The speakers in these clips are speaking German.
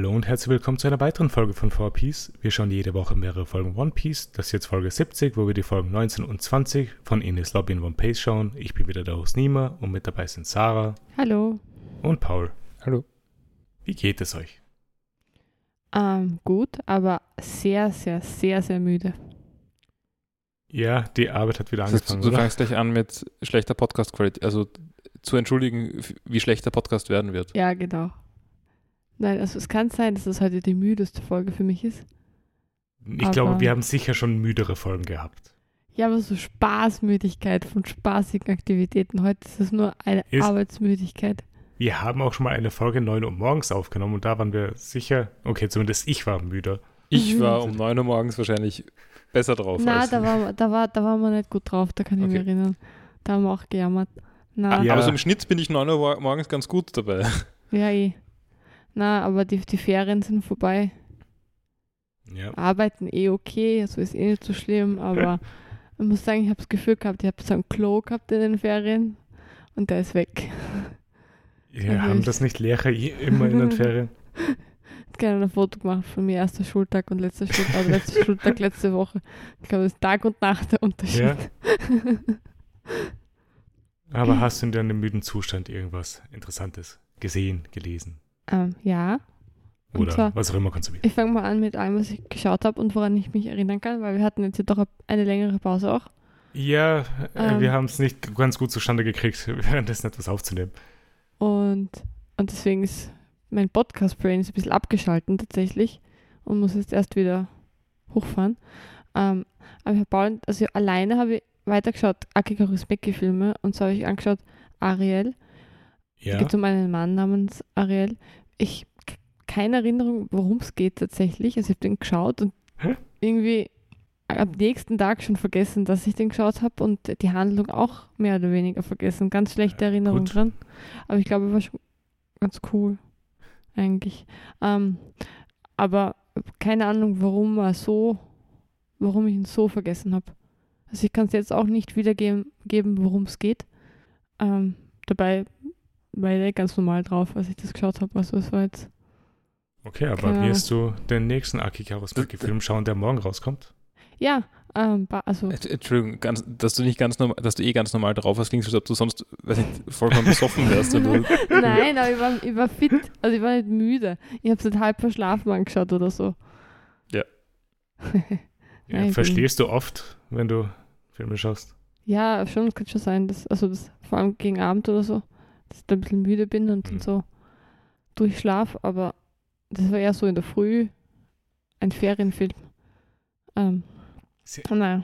Hallo und herzlich willkommen zu einer weiteren Folge von 4Piece. Wir schauen jede Woche mehrere Folgen One Piece. Das ist jetzt Folge 70, wo wir die Folgen 19 und 20 von Ines Lobby in One Piece schauen. Ich bin wieder der Host Nima und mit dabei sind Sarah Hallo. und Paul. Hallo. Wie geht es euch? Ähm, gut, aber sehr, sehr, sehr, sehr müde. Ja, die Arbeit hat wieder angefangen, du oder? fängst gleich an mit schlechter Podcast-Qualität, also zu entschuldigen, wie schlecht der Podcast werden wird. Ja, genau. Nein, also es kann sein, dass das heute die müdeste Folge für mich ist. Ich glaube, wir haben sicher schon müdere Folgen gehabt. Ja, aber so Spaßmüdigkeit von spaßigen Aktivitäten. Heute ist es nur eine Ist- Arbeitsmüdigkeit. Wir haben auch schon mal eine Folge 9 Uhr morgens aufgenommen und da waren wir sicher, okay, zumindest ich war müde. Ich Mhm. war um 9 Uhr morgens wahrscheinlich besser drauf. Na, als da war, da, war, da waren wir nicht gut drauf, da kann ich mich Okay. erinnern. Da haben wir auch gejammert. Na, Ja. Aber so im Schnitt bin ich 9 Uhr mor- morgens ganz gut dabei. ja, eh. Na, aber die, die Ferien sind vorbei. Ja. Arbeiten eh okay, so ist eh nicht so schlimm, aber ich muss sagen, ich habe das Gefühl gehabt, ich habe so ein Klo gehabt in den Ferien und der ist weg. Wir Also haben das nicht Lehrer immer in den Ferien. Ich habe gerne ein Foto gemacht von mir, erster Schultag und letzter Schultag, also letzter Schultag letzte Woche. Ich glaube, das ist Tag und Nacht der Unterschied. Ja. Aber hast du in deinem müden Zustand irgendwas Interessantes gesehen, gelesen ähm, ja, Und oder zwar- was auch immer konsumiert? ich fange mal an mit allem, was ich geschaut habe und woran ich mich erinnern kann, weil wir hatten jetzt ja doch eine längere Pause auch. Ja, äh, Ähm. wir haben es nicht ganz gut zustande gekriegt, währenddessen etwas aufzunehmen. Und, und deswegen ist mein Podcast-Brain ein bisschen abgeschalten tatsächlich und muss jetzt erst wieder hochfahren. Ähm, aber ich habe also alleine habe ich weitergeschaut, Akiko Rismeki-Filme und so habe ich angeschaut Ariel. Es Ja, geht um einen Mann namens Ariel. Ich keine Erinnerung, worum es geht tatsächlich. Also ich habe den geschaut und Hä? irgendwie am nächsten Tag schon vergessen, dass ich den geschaut habe und die Handlung auch mehr oder weniger vergessen. Ganz schlechte Erinnerung gut. dran. Aber ich glaube, er war schon ganz cool eigentlich. Ähm, aber keine Ahnung, warum er so, warum ich ihn so vergessen habe. Also ich kann es jetzt auch nicht wiedergeben, geben, worum es geht. Ähm, dabei war ich ganz normal drauf, als ich das geschaut habe. Also es war jetzt. okay, aber keine wirst du den nächsten Akikaros Film schauen, der morgen rauskommt? Ja, ähm, also Ent- Entschuldigung, ganz, dass du nicht ganz normal, dass du eh ganz normal drauf warst, klingt als ob du sonst, weiß nicht, vollkommen besoffen wärst. nein, aber ich war, ich war fit, also ich war nicht müde. Ich habe es nicht halb verschlafen angeschaut oder so. Ja. Ja, verstehst du oft, wenn du Filme schaust? Ja, schon, es kann schon sein, dass, also das vor allem gegen Abend oder so, dass ich da ein bisschen müde bin und, Mhm. so durchschlaf, aber das war eher so in der Früh ein Ferienfilm. Ähm, Sie- naja,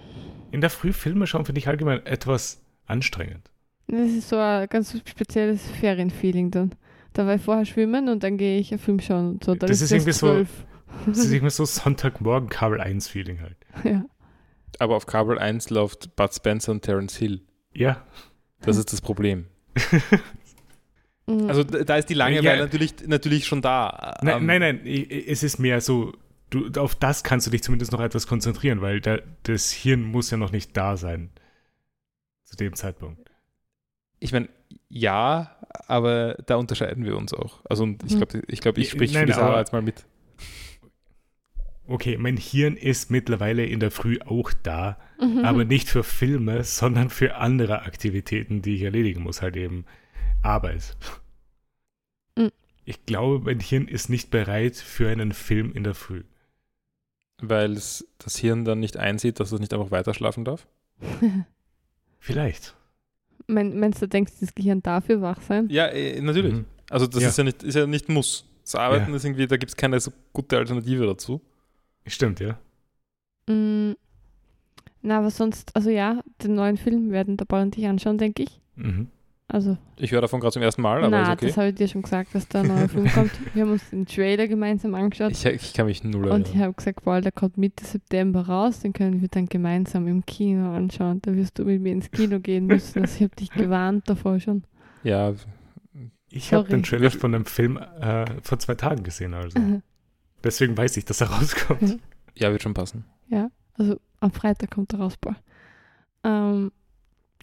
In der Früh Filme schauen finde ich allgemein etwas anstrengend. das ist so ein ganz spezielles Ferienfeeling dann. Da war ich vorher schwimmen und dann gehe ich einen Film schauen und so. Dann Das ist irgendwie so-. Das ist immer so Sonntagmorgen Kabel 1 Feeling halt. ja. Aber auf Kabel 1 läuft Bud Spencer und Terence Hill. Ja. Das ist das Problem. Mhm. Also da ist die Langeweile Ja. natürlich, natürlich schon da. Nein, Ähm, nein, nein, i- es ist mehr so, du, auf das kannst du dich zumindest noch etwas konzentrieren, weil da, das Hirn muss ja noch nicht da sein. Zu dem Zeitpunkt. Ich meine, ja, aber da unterscheiden wir uns auch. Also und ich Mhm. glaube, ich, glaub, ich spreche nein, für die Sarah aber- jetzt mal mit. Okay, mein Hirn ist mittlerweile in der Früh auch da, Mhm. aber nicht für Filme, sondern für andere Aktivitäten, die ich erledigen muss, halt eben Arbeit. Mhm. Ich glaube, mein Hirn ist nicht bereit für einen Film in der Früh. Weil es das Hirn dann nicht einsieht, dass es nicht einfach weiter schlafen darf. Vielleicht. mein, meinst du, denkst du, das Gehirn dafür wach sein? Ja, äh, natürlich. Mhm. Also das Ja. ist ja nicht, ist ja nicht muss. Das Arbeiten Ja. ist irgendwie, da gibt es keine so gute Alternative dazu. Stimmt, ja. Mm, Na, aber sonst, also ja, den neuen Film werden der Paul und ich anschauen, denke ich. Mhm. Also, Ich höre davon gerade zum ersten Mal, aber na, ist okay. das habe ich dir schon gesagt, dass da ein neuer Film kommt. Wir haben uns den Trailer gemeinsam angeschaut Ich, ich kann mich null und ich erinnern. habe gesagt, Paul, der kommt Mitte September raus, den können wir dann gemeinsam im Kino anschauen. Da wirst du mit mir ins Kino gehen müssen. Also ich habe dich gewarnt davor schon. Ja, Ich habe den Trailer von dem Film äh, vor zwei Tagen gesehen, also. Deswegen weiß ich, dass er rauskommt. ja, wird schon passen. Ja, also am Freitag kommt er raus, Paul. Ähm,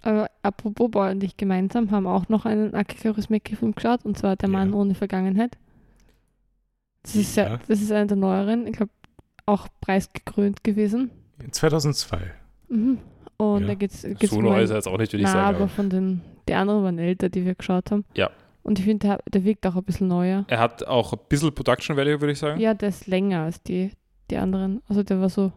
aber apropos Paul und ich gemeinsam haben auch noch einen Akiko Rismeki-Film geschaut, und zwar Der Mann Ja. ohne Vergangenheit. Das ist, ja, das ist einer der neueren, ich glaube, auch preisgekrönt gewesen. 2002. Mhm. Und Ja. da geht's, geht's so neu ist er jetzt auch nicht, würde ich Na, sagen. aber von den, die anderen waren älter, die wir geschaut haben. Ja. Und ich finde, der, der wirkt auch ein bisschen neuer. Er hat auch ein bisschen Production Value, würde ich sagen. Ja, der ist länger als die, die anderen. Also der war so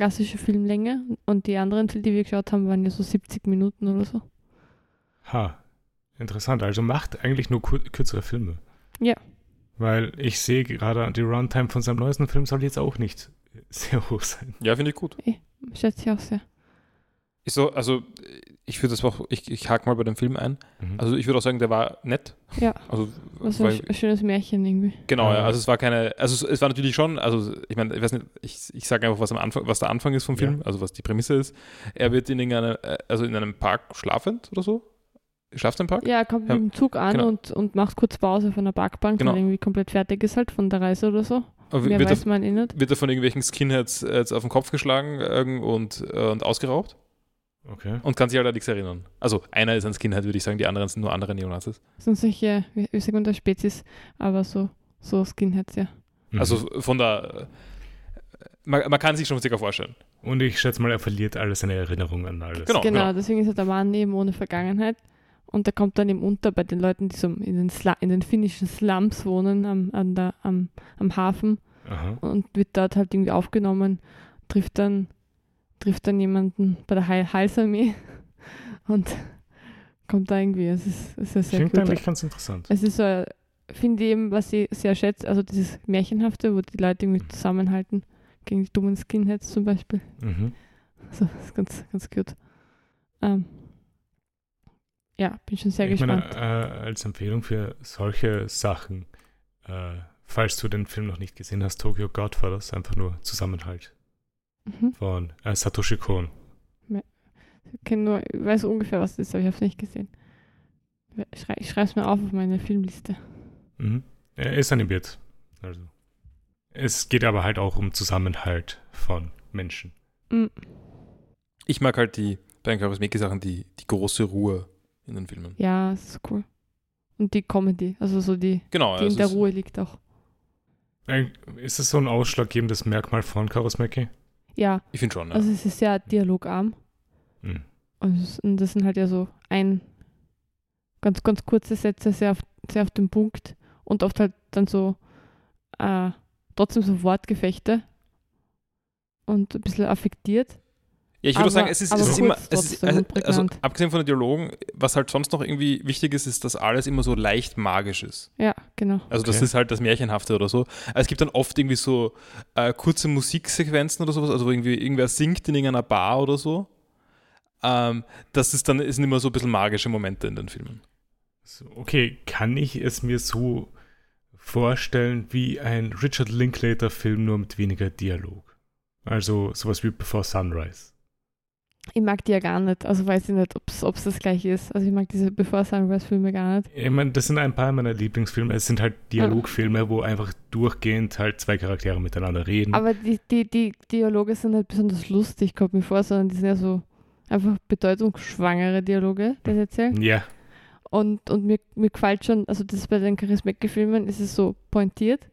klassische Filmlänge und die anderen, die wir geschaut haben, waren ja so 70 Minuten oder so. Ha, interessant. Also macht eigentlich nur kürzere Filme. Ja. Weil ich sehe gerade, die Runtime von seinem neuesten Film soll jetzt auch nicht sehr hoch sein. Ja, finde ich gut. Schätze ich auch sehr. Ich so, also ich würde das auch, ich, ich hake mal bei dem Film ein. Mhm. Also ich würde auch sagen, der war nett. Ja. Also Das war ein sch- schönes Märchen irgendwie. Genau, ja. Also es war keine, also es, es war natürlich schon, also ich meine, ich weiß nicht, ich, ich sage einfach, was am Anfang, was der Anfang ist vom Ja. Film, also was die Prämisse ist. Er wird in irgendeinem, äh, also in einem Park schlafend oder so. Schlaft er im Park? Ja, er kommt Ja, mit dem Zug an genau. und, und macht kurz Pause auf einer Parkbank, Genau. weil er irgendwie komplett fertig ist halt von der Reise oder so. Mehr wird, weiß er, man eh nicht. wird er von irgendwelchen Skinheads äh, jetzt auf den Kopf geschlagen äh, und, äh, und ausgeraubt Okay. und kann sich halt an nichts erinnern. Also einer ist ein Skinhead, würde ich sagen, die anderen sind nur andere Neonazis. Sind solche, wie, wie sagt man da, Spezies, aber so, so Skinheads, ja. Mhm. Also von der, äh, man, man kann sich schon circa vorstellen. Und ich schätze mal, er verliert alle seine Erinnerungen an alles. Genau. genau, deswegen ist er der Mann eben ohne Vergangenheit. Und der kommt dann eben unter bei den Leuten, die so in den, Sla in den finnischen Slums wohnen, am, an der, am, am Hafen. Aha. Und wird dort halt irgendwie aufgenommen, trifft dann, trifft dann jemanden bei der Heil Heilsarmee und kommt da irgendwie. Es ist, es ist sehr Klingt gut. eigentlich ganz interessant. Es ist so, finde ich eben, was ich sehr schätze, also dieses Märchenhafte, wo die Leute irgendwie zusammenhalten, gegen die dummen Skinheads zum Beispiel. Mhm. So, das ist ganz, ganz gut. Ähm, ja, bin schon sehr ich meine, gespannt. äh, als Empfehlung für solche Sachen, äh, falls du den Film noch nicht gesehen hast, Tokyo Godfathers, einfach nur Zusammenhalt mhm. von äh, Satoshi Kon. ich, kenn nur, ich weiß ungefähr, was das ist, aber ich habe es nicht gesehen. Ich, schrei, ich schreibe es mir auf auf meine Filmliste. Mhm. Er ist animiert. Also. Es geht aber halt auch um Zusammenhalt von Menschen. Mhm. Ich mag halt die, bei den Charismeki-Sachen, die, die große Ruhe in den Filmen. Ja, das ist cool. Und die Comedy, also so die, Genau, die ja, in der Ruhe liegt auch. Äh, Ist es so ein ausschlaggebendes Merkmal von Karusmeki? Ja, ich finde schon. Ja. also es ist sehr dialogarm. Mhm. Und das sind halt ja so ein ganz, ganz kurze Sätze, sehr auf, sehr auf den Punkt und oft halt dann so äh, trotzdem so Wortgefechte und ein bisschen affektiert. Ja, ich würde Aber- sagen, es ist, es ist immer, es ist, also, also abgesehen von den Dialogen, was halt sonst noch irgendwie wichtig ist, ist, dass alles immer so leicht magisch ist. Ja, genau. Also das Okay. ist halt das Märchenhafte oder so. Es gibt dann oft irgendwie so äh, kurze Musiksequenzen oder sowas, also wo irgendwie irgendwer singt in irgendeiner Bar oder so. Ähm, das ist dann, es sind immer so ein bisschen magische Momente in den Filmen. Okay, kann ich es mir so vorstellen wie ein Richard Linklater-Film, nur mit weniger Dialog? Also sowas wie Before Sunrise. Ich mag die ja gar nicht, also weiß ich nicht, ob es das gleiche ist. Also ich mag diese Before Sunrise-Filme gar nicht. Ich meine, das sind ein paar meiner Lieblingsfilme. Es sind halt Dialogfilme, wo einfach durchgehend halt zwei Charaktere miteinander reden. Aber die, die, die Dialoge sind nicht besonders lustig, kommt mir vor, sondern die sind ja so einfach bedeutungsschwangere Dialoge, die sie erzählen. ja, Und, und mir, mir gefällt schon, also das bei den Charismecke-Filmen ist es so pointiert,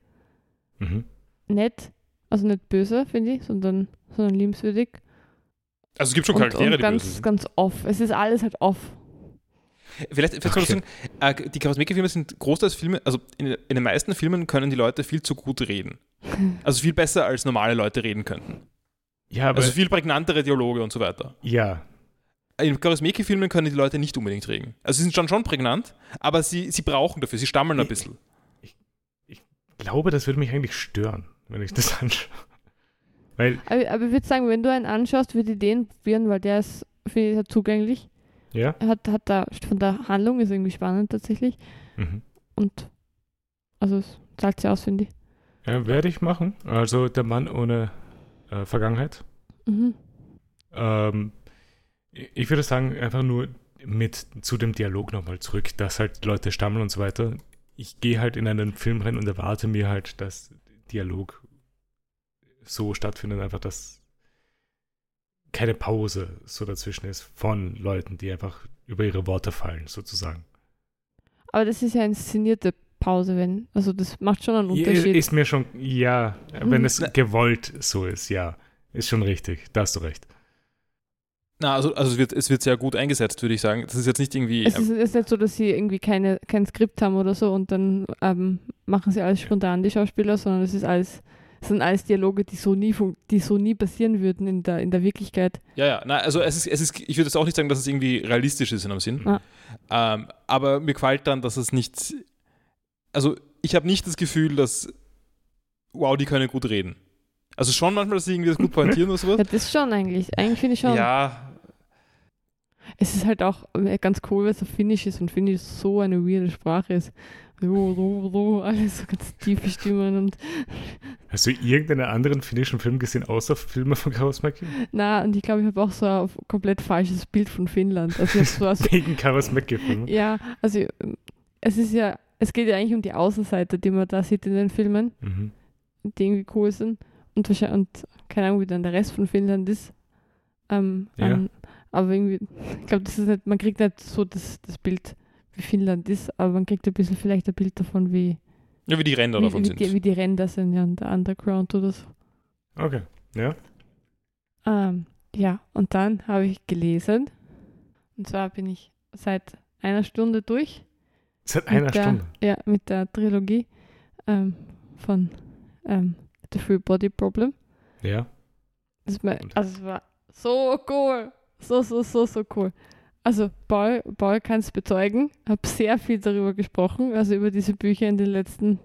mhm. nett, also nicht böse, finde ich, sondern, sondern liebenswürdig. Also es gibt schon und, Charaktere, und die ganz, böse sind. ganz off. Es ist alles halt off. Vielleicht, vielleicht soll ich sagen, äh, die Charismeki-Filme sind großteils Filme, also in, in den meisten Filmen können die Leute viel zu gut reden. Also viel besser als normale Leute reden könnten. ja, aber Also viel prägnantere Dialoge und so weiter. ja, In Charismeki-Filmen können die Leute nicht unbedingt reden. Also sie sind schon, schon prägnant, aber sie, sie brauchen dafür, sie stammeln ein Ich- bisschen. glaube, das würde mich eigentlich stören, wenn ich das anschaue. Weil, Aber, aber ich würde sagen, wenn du einen anschaust, würde ich den probieren, weil der ist, finde ich, sehr zugänglich. ja, hat, hat da, von der Handlung ist irgendwie spannend tatsächlich. mhm. Und also es zahlt sich aus, finde ich. ja werde ich machen. Also der Mann ohne äh, Vergangenheit. Mhm. Ähm, ich ich würde sagen, einfach nur mit zu dem Dialog nochmal zurück, dass halt Leute stammeln und so weiter. Ich gehe halt in einen Film rein und erwarte mir halt, dass Dialog so stattfindet, einfach, dass keine Pause so dazwischen ist von Leuten, die einfach über ihre Worte fallen, sozusagen. Aber das ist ja inszenierte Pause, wenn. Also das macht schon einen Ja, Unterschied. Ist mir schon, ja, wenn Mhm. es gewollt so ist, ja. Ist schon richtig, da hast du recht. Na, also, also es, wird, es wird sehr gut eingesetzt, würde ich sagen. Das ist jetzt nicht irgendwie. es ist, ist nicht so, dass sie irgendwie keine, kein Skript haben oder so und dann ähm, machen sie alles spontan, die Schauspieler, sondern es ist alles, sind alles Dialoge, die so nie, die so nie passieren würden in der, in der Wirklichkeit. Ja, ja, na, also es ist, es ist, ich würde jetzt auch nicht sagen, dass es irgendwie realistisch ist in einem Sinn. Ja. Ähm, aber mir gefällt dann, dass es nicht. Also ich habe nicht das Gefühl, dass wow, die können gut reden. Also schon manchmal, dass sie irgendwie das gut pointieren oder sowas. Ja, das schon eigentlich. Eigentlich finde ich schon. Ja, Es ist halt auch äh, ganz cool, weil es auf Finnisch ist und Finnisch so eine weirde Sprache ist. So, so, so, alles so ganz tiefe Stimmen und Hast du irgendeinen anderen finnischen Film gesehen, außer Filme von Karusmäki? na, und ich glaube, ich habe auch so ein komplett falsches Bild von Finnland. Also, so, also Wegen Karusmäki-Filme? ja, also ähm, es ist ja, es geht ja eigentlich um die Außenseiter, die man da sieht in den Filmen, Mhm. die irgendwie cool sind. Und und keine Ahnung, wie dann der Rest von Finnland ist. Ähm, Ja. ähm, aber irgendwie, ich glaube, das ist nicht, man kriegt nicht so das, das Bild, wie Finnland ist, aber man kriegt ein bisschen vielleicht ein Bild davon, wie, ja wie die Ränder wie, davon wie, sind. die, wie die Ränder sind, ja, und der Underground oder so. Okay, ja. Ähm, ja, und dann habe ich gelesen, und zwar bin ich seit einer Stunde durch. Seit einer der, Stunde. Ja, mit der Trilogie ähm, von ähm, The Free Body Problem. Ja. Mein, also es war so cool. So, so, so, so cool. Also Paul, Paul kann es bezeugen. habe sehr viel darüber gesprochen, also über diese Bücher in den letzten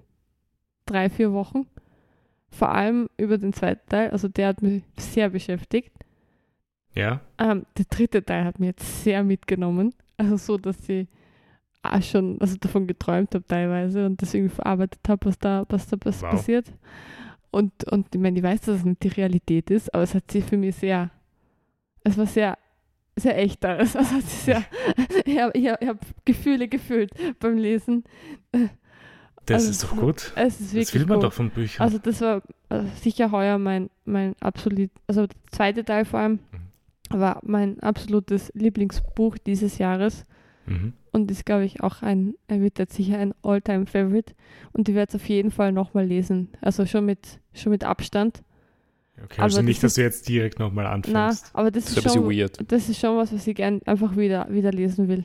drei, vier Wochen. Vor allem über den zweiten Teil. Also der hat mich sehr beschäftigt. Ja. Ähm, der dritte Teil hat mir jetzt sehr mitgenommen. Also so, dass ich auch schon also davon geträumt habe teilweise und deswegen verarbeitet habe, was da, was da was Wow. passiert. Und, und ich meine, ich weiß, dass es nicht die Realität ist, aber es hat sich für mich sehr, es war sehr, sehr echt alles. Es sich sehr, ich habe hab Gefühle gefühlt beim Lesen. Das Also, ist doch gut. Es ist wirklich Das will man gut. doch von Büchern. Also das war äh, sicher heuer mein, mein absolut, also der zweite Teil vor allem Mhm. war mein absolutes Lieblingsbuch dieses Jahres mhm. und ist, glaube ich, auch ein, er wird jetzt sicher ein All-Time-Favorite und ich werde es auf jeden Fall nochmal lesen. Also schon mit, schon mit Abstand. Okay, also aber nicht, das dass du jetzt direkt nochmal Na, anfängst. aber das Das ist ist, schon, weird. das ist schon was, was ich gern einfach wieder, wieder lesen will.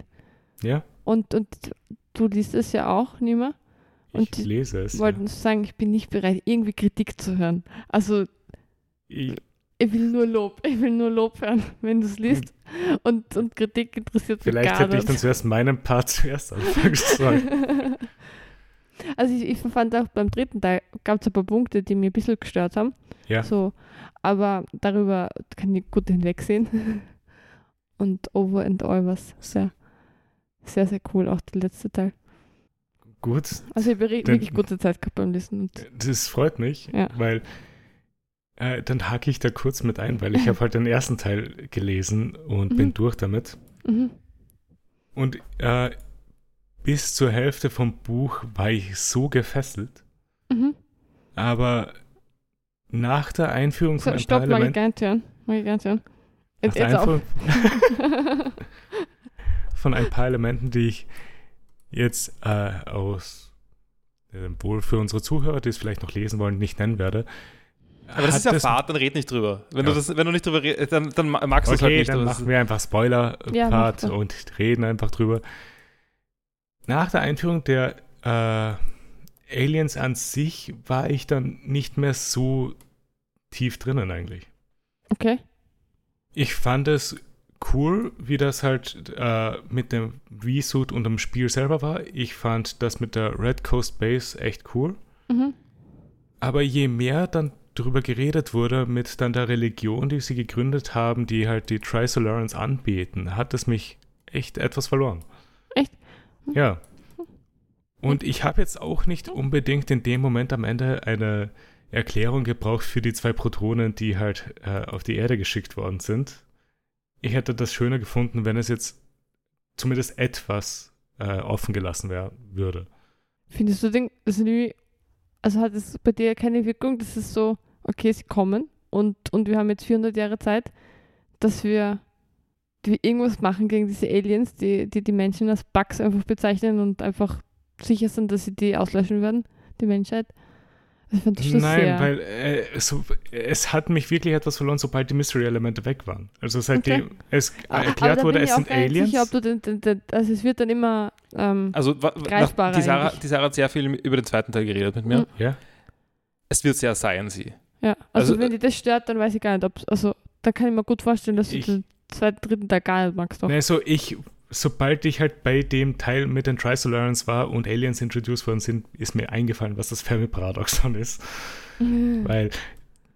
Ja, Und, und du liest es ja auch, Nima. Und ich lese es. wollten Ja. sagen, ich bin nicht bereit, irgendwie Kritik zu hören. Also Ich, ich will nur Lob. Ich will nur Lob hören, wenn du es liest. Und, und Kritik interessiert mich vielleicht gar hätte ich nicht. dann zuerst meinen Part zuerst anfangen sollen. also ich, ich fand auch beim dritten Teil gab es ein paar Punkte, die mir ein bisschen gestört haben. Ja. So, aber darüber kann ich gut hinwegsehen. Und Over and All war sehr, sehr, sehr cool, auch der letzte Teil. Gut, Also ich habe wirklich gute Zeit gehabt beim Lesen. Das freut mich, Ja. weil äh, dann hake ich da kurz mit ein, weil ich habe halt den ersten Teil gelesen und bin Mhm. durch damit. mhm. Und äh, bis zur Hälfte vom Buch war ich so gefesselt, Mhm. aber nach der Einführung von So, ein stopp, paar mag ich Elementen, gar nicht hören. Mag ich gar nicht hören. nach Jetzt, jetzt auf. Von ein paar Elementen, die ich jetzt äh, aus äh, wohl für unsere Zuhörer, die es vielleicht noch lesen wollen, nicht nennen werde. Aber das ist ja Fahrt, dann red nicht drüber. Wenn, Ja. du, das, wenn du nicht drüber redest, dann, dann ma- magst du es halt Okay, nicht. dann aber das machen wir einfach Spoiler-Part Ja, und reden einfach drüber. Nach der Einführung der äh, Aliens an sich war ich dann nicht mehr so tief drinnen eigentlich. Okay. Ich fand es cool, wie das halt äh, mit dem V-Suit und dem Spiel selber war. Ich fand das mit der Red Coast Base echt cool. Mhm. Aber je mehr dann darüber geredet wurde mit dann der Religion, die sie gegründet haben, die halt die Trisolarans anbeten, hat es mich echt etwas verloren. Echt? Ja. Und ich habe jetzt auch nicht unbedingt in dem Moment am Ende eine Erklärung gebraucht für die zwei Protonen, die halt äh, auf die Erde geschickt worden sind. Ich hätte das schöner gefunden, wenn es jetzt zumindest etwas äh, offen gelassen wär, würde. Findest du den, das irgendwie, also hat es bei dir keine Wirkung, das ist so, okay, sie kommen und, und wir haben jetzt 400 Jahre Zeit, dass wir, die irgendwas machen gegen diese Aliens, die, die die Menschen als Bugs einfach bezeichnen und einfach sicher sind, dass sie die auslöschen werden, die Menschheit. Ich fand das schon Nein, sehr. weil äh, so, es hat mich wirklich etwas verloren, sobald die Mystery-Elemente weg waren. Also seitdem es Ah, aber erklärt wurde, es sind Aliens. Sicher, ob du den, den, den, also es wird dann immer. Ähm, Also Greifbarer die, Sarah, die Sarah hat sehr viel über den zweiten Teil geredet mit mir. Mhm. ja? Es wird sehr sciencey. ja, also, also, wenn dir das stört, dann weiß ich gar nicht, ob Also da kann ich mir gut vorstellen, dass du Ich- den zweiten, dritten Teil gar nicht magst. Doch. Nee, so ich, sobald ich halt bei dem Teil mit den Trisolarans war und Aliens introduced worden sind, ist mir eingefallen, was das Fermi-Paradoxon ist. Weil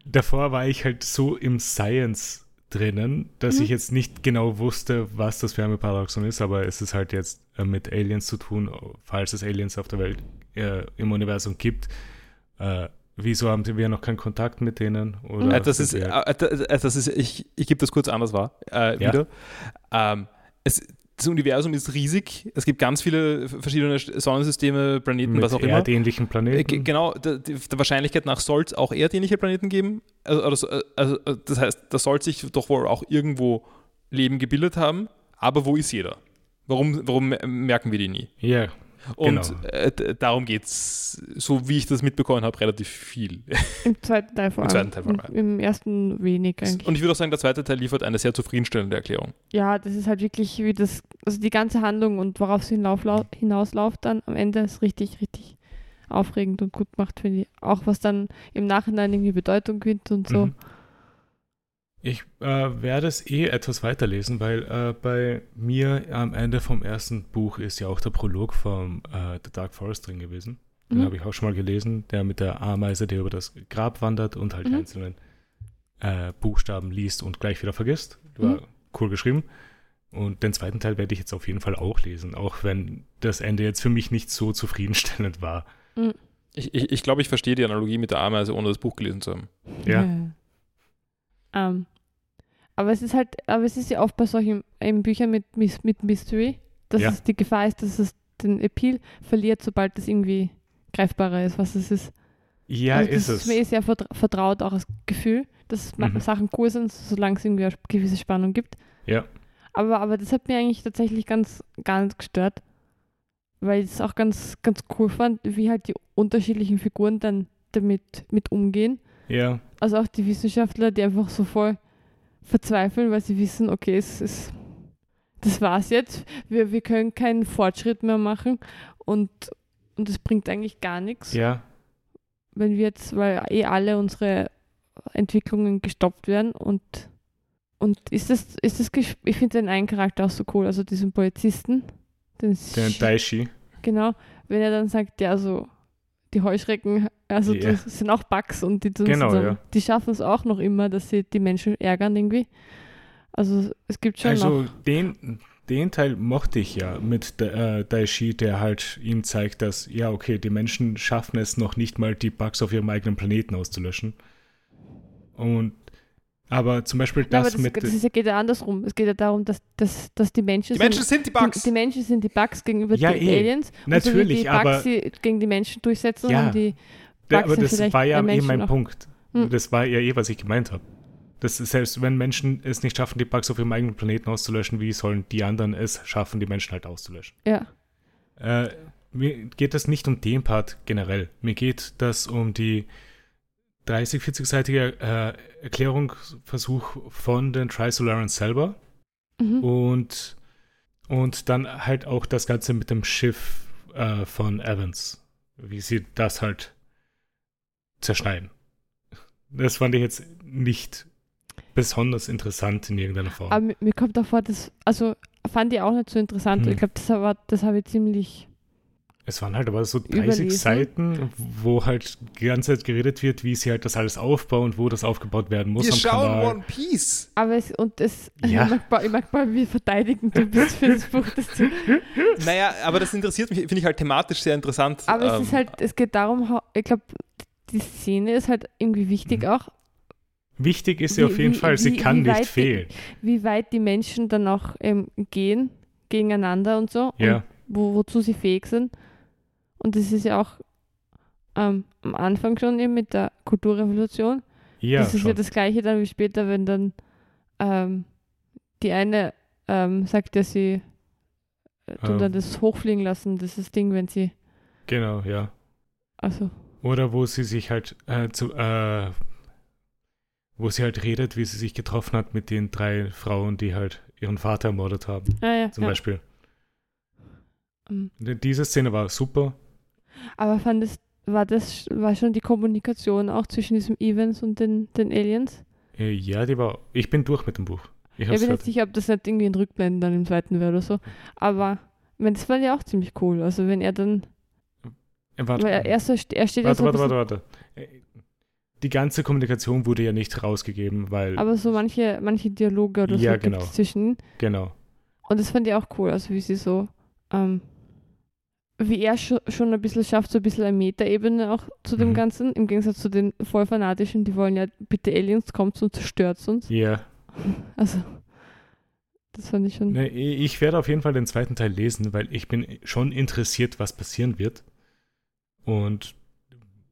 davor war ich halt so im Science drinnen, dass Mhm. ich jetzt nicht genau wusste, was das Fermi-Paradoxon ist, aber es ist halt jetzt äh, mit Aliens zu tun, falls es Aliens auf der Welt äh, im Universum gibt. Äh, wieso haben wir noch keinen Kontakt mit denen? Oder Äh, das ist, äh, äh, das ist, ich, ich gebe das kurz anders wahr, äh, Ja. wieder. Ähm, es, das Universum ist riesig. Es gibt ganz viele verschiedene Sonnensysteme, Planeten, mit was auch immer. erdähnlichen Äh, Planeten. Genau, der, Wahrscheinlichkeit nach soll es auch erdähnliche Planeten geben. Also, also, das heißt, da soll sich doch wohl auch irgendwo Leben gebildet haben. Aber wo ist jeder? Warum, warum merken wir die nie? Ja, Und Genau. äh, darum geht es, so wie ich das mitbekommen habe, relativ viel. Im zweiten Teil vor Im allem. zweiten Teil vor allem. Im, Im ersten wenig eigentlich. Und ich würde auch sagen, der zweite Teil liefert eine sehr zufriedenstellende Erklärung. ja, das ist halt wirklich wie das, also die ganze Handlung und worauf sie hinausläuft dann am Ende ist richtig, richtig aufregend und gut gemacht, finde ich. Auch was dann im Nachhinein irgendwie Bedeutung gewinnt und so. Mhm. Ich äh, werde es eh etwas weiterlesen, weil äh, bei mir am Ende vom ersten Buch ist ja auch der Prolog vom äh, The Dark Forest drin gewesen. Den Mhm. habe ich auch schon mal gelesen, der mit der Ameise, der über das Grab wandert und halt die Mhm. einzelnen äh, Buchstaben liest und gleich wieder vergisst. War Mhm. cool geschrieben. Und den zweiten Teil werde ich jetzt auf jeden Fall auch lesen, auch wenn das Ende jetzt für mich nicht so zufriedenstellend war. Ich, ich, ich glaube, ich verstehe die Analogie mit der Ameise, ohne das Buch gelesen zu haben. Ja. Ähm, aber es ist halt, aber es ist ja oft bei solchen eben Büchern mit, mit Mystery, dass Ja. es die Gefahr ist, dass es den Appeal verliert, sobald es irgendwie greifbarer ist, was es ist. Ja, also ist das es. ist mir sehr vertra vertraut, auch als Gefühl, dass Mhm. Sachen cool sind, solange es irgendwie eine gewisse Spannung gibt. Ja. Aber, aber das hat mir eigentlich tatsächlich ganz gar nicht gestört, weil ich es auch ganz, ganz cool fand, wie halt die unterschiedlichen Figuren dann damit mit umgehen. Ja. Also auch die Wissenschaftler, die einfach so voll verzweifeln, weil sie wissen, okay, es ist, das war's jetzt. Wir, wir können keinen Fortschritt mehr machen und, und es bringt eigentlich gar nichts, Ja. wenn wir jetzt, weil eh alle unsere Entwicklungen gestoppt werden und und ist das, ist das, ich finde den einen Charakter auch so cool, also diesen Polizisten, den, Sch- Daishi. genau, wenn er dann sagt, ja, so die Heuschrecken, also Ja. das sind auch Bugs und die, Genau, ja. die schaffen es auch noch immer, dass sie die Menschen ärgern irgendwie. Also es gibt schon Also noch. den, den Teil mochte ich ja mit äh, Daishi, der halt ihm zeigt, dass, ja, okay, die Menschen schaffen es noch nicht mal, die Bugs auf ihrem eigenen Planeten auszulöschen. Und aber zum Beispiel das, mit das ist ja, geht ja andersrum. Es geht ja darum, dass, dass, dass die Menschen Die Menschen sind die Bugs! Die, die Menschen sind die Bugs gegenüber Ja, den eh. Aliens. und so wie natürlich, die Bugs aber, sie gegen die Menschen durchsetzen, Ja. haben die Bugs aber das war ja eh mein auch. Punkt. Hm. Das war ja eh, was ich gemeint habe. Das ist, selbst wenn Menschen es nicht schaffen, die Bugs auf ihrem eigenen Planeten auszulöschen, wie sollen die anderen es schaffen, die Menschen halt auszulöschen? Ja. Äh, mir geht es nicht um den Part generell. Mir geht das um die 30, 40-seitige äh, Erklärungsversuch von den Trisolarans selber Mhm. und, und dann halt auch das Ganze mit dem Schiff äh, von Evans. Wie sie das halt zerschneiden. Das fand ich jetzt nicht besonders interessant in irgendeiner Form. Aber mir, kommt auch vor, das, also fand ich auch nicht so interessant. Hm. Ich glaube, das, war- das habe ich ziemlich. Es waren halt aber so 30 Überlesen. Seiten, wo halt die ganze Zeit geredet wird, wie sie halt das alles aufbauen, wo das aufgebaut werden muss Wir am schauen Kanal. One Piece! Aber es, und es, Ja. ich, mag, mal- ich mag mal, wie verteidigend du bist für das Buch. Das du, Naja, aber das interessiert mich, finde ich halt thematisch sehr interessant. aber es Ähm, ist halt, es geht darum, ich glaube, die Szene ist halt irgendwie wichtig Mhm. auch, Wichtig ist sie Wie- auf jeden wie- Fall, sie wie- kann wie nicht weit die- fehlen. wie weit die Menschen dann auch ähm, gehen gegeneinander und so. Ja. Und wo, wozu sie fähig sind. Und das ist ja auch ähm, am Anfang schon eben mit der Kulturrevolution. Ja, das ist ja schon. das Gleiche dann wie später, wenn dann ähm, die eine ähm, sagt ja, sie äh, tun Ähm. dann das hochfliegen lassen, das ist das Ding, wenn sie Genau, ja. Also, Oder wo sie sich halt äh, zu, äh, wo sie halt redet, wie sie sich getroffen hat mit den drei Frauen, die halt ihren Vater ermordet haben, ah, ja, zum ja. Beispiel. Mhm. Diese Szene war super. Aber fandest, war das war schon die Kommunikation auch zwischen diesem Evans und den, den Aliens? Äh, ja, die war. Ich bin durch mit dem Buch. Ich Ich bin jetzt sicher, ob das nicht irgendwie in Rückblenden dann im zweiten wäre oder so. Aber meine, das fand ich auch ziemlich cool. Also wenn er dann, Äh, warte, weil er, er, so, er steht ja warte, so ein warte, warte, warte. Äh, Die ganze Kommunikation wurde ja nicht rausgegeben, weil. aber so manche, manche Dialoge oder Ja, so genau. zwischen genau. Und das fand ich auch cool, also wie sie so, ähm, wie er scho schon ein bisschen schafft, so ein bisschen eine Metaebene auch zu dem Mhm. Ganzen, im Gegensatz zu den voll fanatischen, die wollen ja, bitte Aliens, kommt und zerstört uns. Ja. Also, das fand ich schon. Ne, ich werde auf jeden Fall den zweiten Teil lesen, weil ich bin schon interessiert, was passieren wird. Und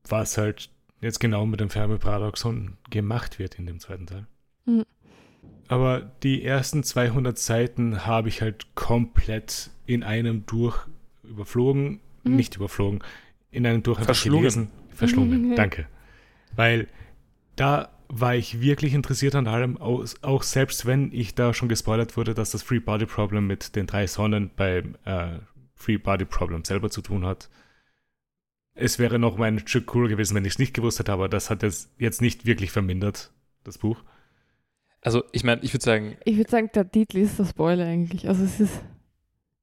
was halt jetzt genau mit dem Fermi-Paradoxon gemacht wird in dem zweiten Teil. Mhm. Aber die ersten 200 Seiten habe ich halt komplett in einem durch überflogen, Mhm. nicht überflogen, in einem durch einfach Verschlungen. gelesen. Verschlungen, Mhm. danke. Weil da war ich wirklich interessiert an allem, auch, auch selbst wenn ich da schon gespoilert wurde, dass das Free Body Problem mit den drei Sonnen beim äh, Free Body Problem selber zu tun hat. Es wäre noch mal ein Stück cooler gewesen, wenn ich es nicht gewusst hätte, aber das hat es jetzt nicht wirklich vermindert, das Buch. Also, ich meine, ich würde sagen, Ich würde sagen, der Titel ist der Spoiler eigentlich. Also es ist,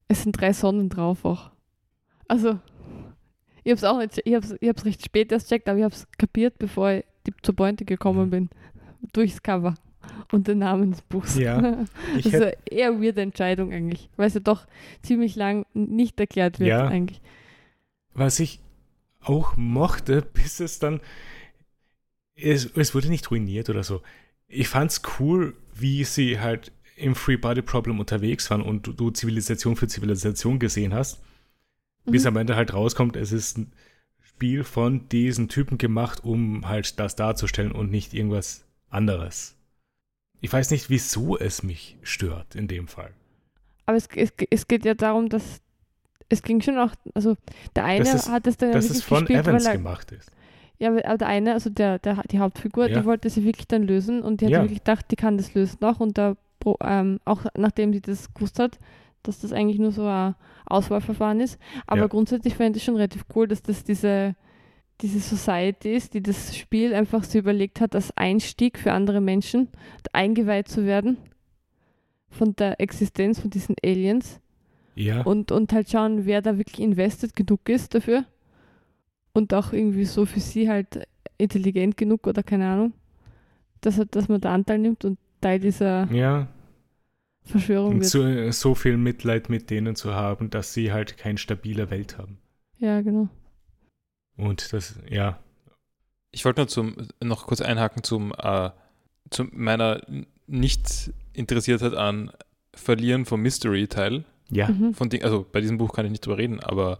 es sind drei Sonnen drauf auch. Also, ich habe es auch nicht, ich habe es ich hab's recht spät erst checkt, aber ich habe es kapiert, bevor ich zur Pointe gekommen bin. Durchs Cover und den Namen des Buchs. Ja, das ist eine eher weirde Entscheidung eigentlich, weil es ja doch ziemlich lang nicht erklärt wird Ja. eigentlich. was ich auch mochte, bis es dann. Es, es wurde nicht ruiniert oder so. Ich fand's cool, wie sie halt im Free Body Problem unterwegs waren und du, du Zivilisation für Zivilisation gesehen hast. Bis Mhm. am Ende halt rauskommt, es ist ein Spiel von diesen Typen gemacht, um halt das darzustellen und nicht irgendwas anderes. Ich weiß nicht, wieso es mich stört in dem Fall. Aber es, es, es geht ja darum, dass es ging schon auch, also der eine es- hat es dann ja Dass wirklich es von gespielt, Evans weil er, gemacht ist. Ja, aber der eine, also der, der, die Hauptfigur, Ja. die wollte sie wirklich dann lösen und die hat Ja. wirklich gedacht, die kann das lösen auch und da, ähm, auch nachdem sie das gewusst hat, dass das eigentlich nur so ein Auswahlverfahren ist. Aber Ja. grundsätzlich fände ich schon relativ cool, dass das diese, diese Society ist, die das Spiel einfach so überlegt hat, als Einstieg für andere Menschen eingeweiht zu werden von der Existenz von diesen Aliens Ja. und, und halt schauen, wer da wirklich invested genug ist dafür. Und auch irgendwie so für sie halt intelligent genug oder keine Ahnung, dass, dass man da Anteil nimmt und Teil dieser ja. Verschwörung Und wird. so, so viel Mitleid mit denen zu haben, dass sie halt keine stabile Welt haben. Ja, genau. Und das, ja, ich wollte nur zum, noch kurz einhaken zum, äh, zu meiner Nicht-Interessiertheit an Verlieren vom Mystery-Teil. ja, Mhm. Von also bei diesem Buch kann ich nicht drüber reden, aber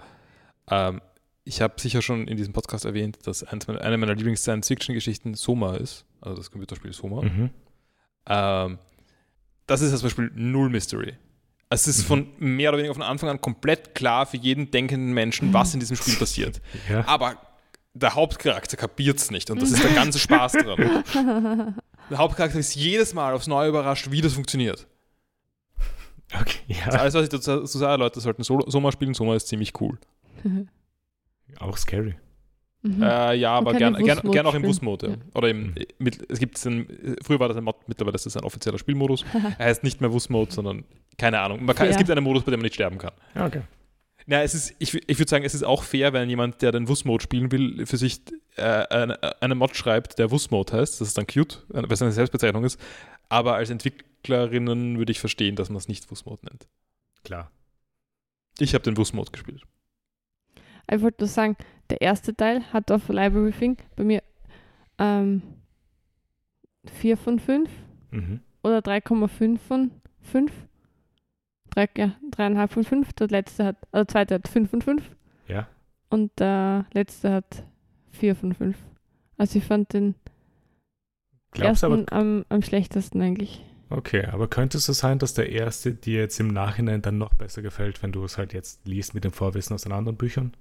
ähm, ich habe sicher schon in diesem Podcast erwähnt, dass eins meiner, eine meiner Lieblings-Science-Fiction-Geschichten Soma ist, also das Computerspiel Soma. mhm. Ähm, das ist zum Beispiel null Mystery. Es ist Mhm. von mehr oder weniger von Anfang an komplett klar für jeden denkenden Menschen, was in diesem Spiel passiert. ja, Aber der Hauptcharakter kapiert es nicht und das ist der ganze Spaß dran. Der Hauptcharakter ist jedes Mal aufs Neue überrascht, wie das funktioniert. okay, Das ist ja, alles, was ich dazu sage, Leute sollten Soma spielen. Soma ist ziemlich cool. auch scary. Mhm. Äh, ja, aber kann gern, im gern, auch im. Wus-Mode. Ja. Oder im, mit, es gibt einen, früher war das ein Mod, mittlerweile ist das ein offizieller Spielmodus. er heißt nicht mehr Wus-Mode, sondern keine Ahnung. Man kann, es gibt einen Modus, bei dem man nicht sterben kann. Ja, okay. Ja, es ist, ich, ich würde sagen, es ist auch fair, wenn jemand, der den Wus-Mode spielen will, für sich äh, eine, eine Mod schreibt, der Wus-Mode heißt. Das ist dann cute, weil es eine Selbstbezeichnung ist. Aber als Entwicklerinnen würde ich verstehen, dass man es nicht Wus-Mode nennt. Klar. Ich habe den Wus-Mode gespielt. Ich wollte nur sagen, der erste Teil hat auf Library Thing bei mir ähm, 4 von 5 Mhm. oder 3,5 von 5. Drei, ja, 3,5 von 5. Der letzte hat, also der zweite hat 5 von 5 Ja, und der letzte hat 4 von 5. Also ich fand den glaubst ersten aber, am, am schlechtesten eigentlich. okay, aber könnte es so sein, dass der erste dir jetzt im Nachhinein dann noch besser gefällt, wenn du es halt jetzt liest mit dem Vorwissen aus den anderen Büchern?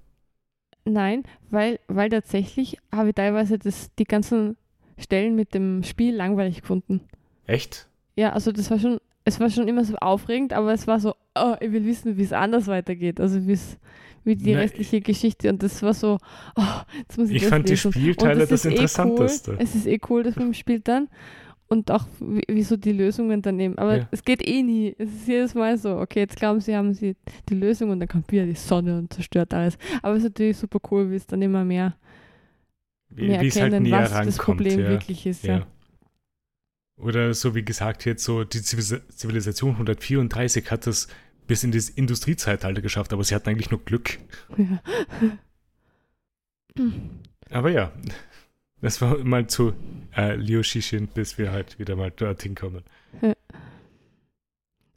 Nein, weil, weil tatsächlich habe ich teilweise das, die ganzen Stellen mit dem Spiel langweilig gefunden. Echt? Ja, also das war schon, es war schon immer so aufregend, aber es war so, oh, ich will wissen, wie es anders weitergeht. Also wie's, wie die Na, restliche Geschichte. Und das war so, oh, jetzt muss ich, Ich das fand die lesen. Und Spielteile es das ist eh Interessanteste. Cool. Es ist eh cool, dass man spielt dann. Und auch, wie, wie so die Lösungen dann nehmen. Aber Ja. es geht eh nie. Es ist jedes Mal so, okay, jetzt glauben sie, haben sie die Lösung und dann kommt wieder die Sonne und zerstört alles. Aber es ist natürlich super cool, wie es dann immer mehr, mehr wie halt erkennen, näher was das. Problem ja. wirklich ist. Ja. Oder so wie gesagt, jetzt so die Zivilis- Zivilisation 134 hat das bis in das Industriezeitalter geschafft, aber sie hatten eigentlich nur Glück. Ja. Aber ja, das war mal zu äh, Liu Shishin, bis wir halt wieder mal dorthin kommen.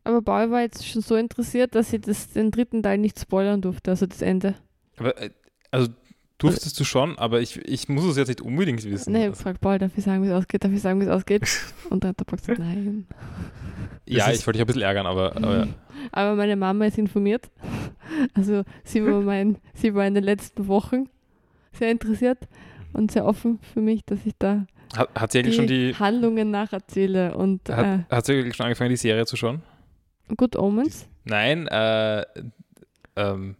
Aber Paul war jetzt schon so interessiert, dass sie das, den dritten Teil nicht spoilern durfte, also das Ende. Aber, äh, also durftest du schon, aber ich, ich muss es jetzt nicht unbedingt wissen. Nee, Also, fragt Paul, darf ich sagen, wie es ausgeht? Darf ich sagen, wie es ausgeht? Und dann hat der Paul gesagt, nein. ja, ich wollte dich ein bisschen ärgern, aber, aber ja. Aber meine Mama ist informiert. Also sie war, mein, sie war in den letzten Wochen sehr interessiert und sehr offen für mich, dass ich da Hat, hat sie die, eigentlich schon die. Handlungen nacherzähle. Und äh, Hat, hat sie eigentlich schon angefangen, die Serie zu schauen? Good Omens. Nein, äh, ähm,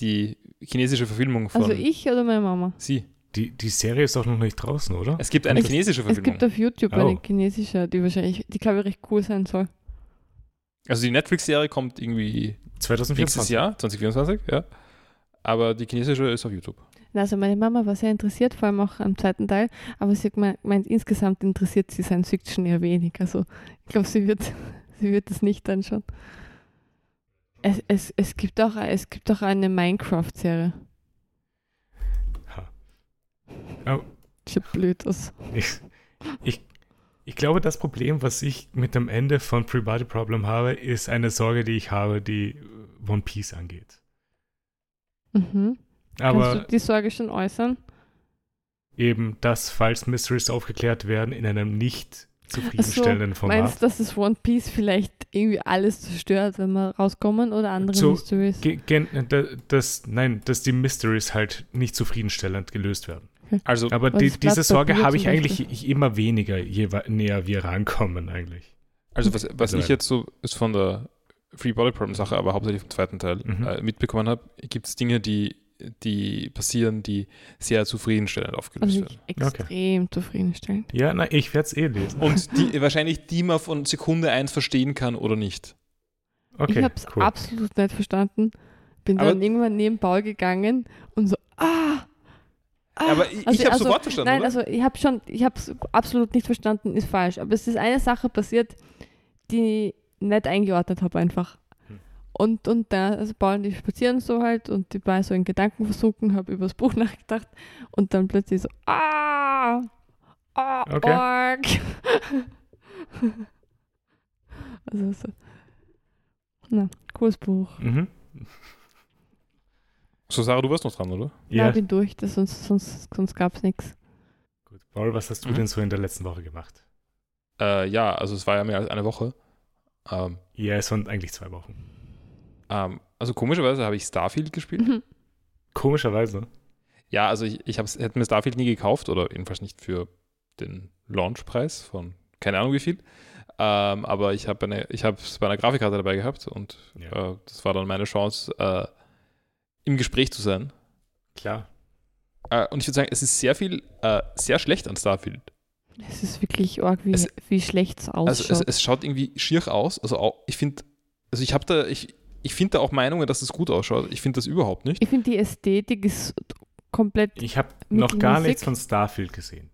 die chinesische Verfilmung von Also ich oder meine Mama? sie. Die, die Serie ist auch noch nicht draußen, oder? Es gibt eine Es- chinesische Es Verfilmung. gibt auf YouTube Oh. eine chinesische, die wahrscheinlich, die glaube ich recht cool sein soll. Also die Netflix-Serie kommt irgendwie nächstes 2024. Jahr, 2024, ja. Aber die chinesische ist auf YouTube. Also meine Mama war sehr interessiert, vor allem auch am zweiten Teil, aber sie hat gemeint, insgesamt interessiert sie Science Fiction eher wenig. Also ich glaube, sie wird, sie wird das nicht anschauen. Es, es, es, gibt auch, es gibt auch eine Minecraft-Serie. Oh, Sieht blöd aus. ich, ich, ich glaube, das Problem, was ich mit dem Ende von Free Body Problem habe, ist eine Sorge, die ich habe, die One Piece angeht. Mhm. Kannst Aber du die Sorge schon äußern? eben, dass, falls Mysteries aufgeklärt werden, in einem nicht zufriedenstellenden Format. Meinst du, dass das One Piece vielleicht irgendwie alles zerstört, wenn wir rauskommen oder andere So, Mysteries? Äh, da- das, nein, dass die Mysteries halt nicht zufriedenstellend gelöst werden. Also, Aber die, diese Sorge habe ich eigentlich ich immer weniger, je näher wir rankommen eigentlich. also was, was Also- ich jetzt so ist von der Free Body Problem Sache, aber hauptsächlich vom zweiten Teil Mhm. äh, mitbekommen habe, gibt es Dinge, die, die passieren, die sehr zufriedenstellend aufgelöst Also werden. extrem zufriedenstellend. Ja, na, ich werde es eh lesen. Und die wahrscheinlich die man von Sekunde eins verstehen kann oder nicht. Okay, ich habe es cool. absolut nicht verstanden. Bin Aber- dann irgendwann neben Paul gegangen und so, ah! ah. Aber ich, Also- ich habe also, sofort verstanden, Nein, oder? also ich habe schon, ich habe es absolut nicht verstanden, ist falsch. Aber es ist eine Sache passiert, die ich nicht eingeordnet habe einfach. Und, und da, also Paul und ich spazieren so halt und ich war so in Gedanken versunken, habe über das Buch nachgedacht und dann plötzlich so, ah! Ah, Okay. Org! also so. Na, cooles Buch. Mhm. so, Sarah, du warst noch dran, oder? Ja, Ja, bin durch, das, sonst, sonst, sonst gab es nichts. gut. Paul, was hast du Mhm. denn so in der letzten Woche gemacht? Äh, ja, also es war ja mehr als eine Woche. Ähm, Ja, es waren eigentlich zwei Wochen. Ähm, also komischerweise habe ich Starfield gespielt. Mhm. Komischerweise. Ja, also ich, ich hätte mir Starfield nie gekauft oder jedenfalls nicht für den Launchpreis von keine Ahnung wie viel. Ähm, aber ich habe eine, ich habe es bei einer Grafikkarte dabei gehabt und Ja. äh, das war dann meine Chance, äh, im Gespräch zu sein. Klar. Äh, und ich würde sagen, es ist sehr viel, äh, sehr schlecht an Starfield. Es ist wirklich arg, wie, Es- wie schlecht es ausschaut. Also es, es schaut irgendwie schier aus. Also auch, ich finde, also ich habe da, ich, ich finde da auch Meinungen, dass es gut ausschaut. Ich finde das überhaupt nicht. ich finde, die Ästhetik ist komplett. Ich habe noch gar nichts von Starfield gesehen.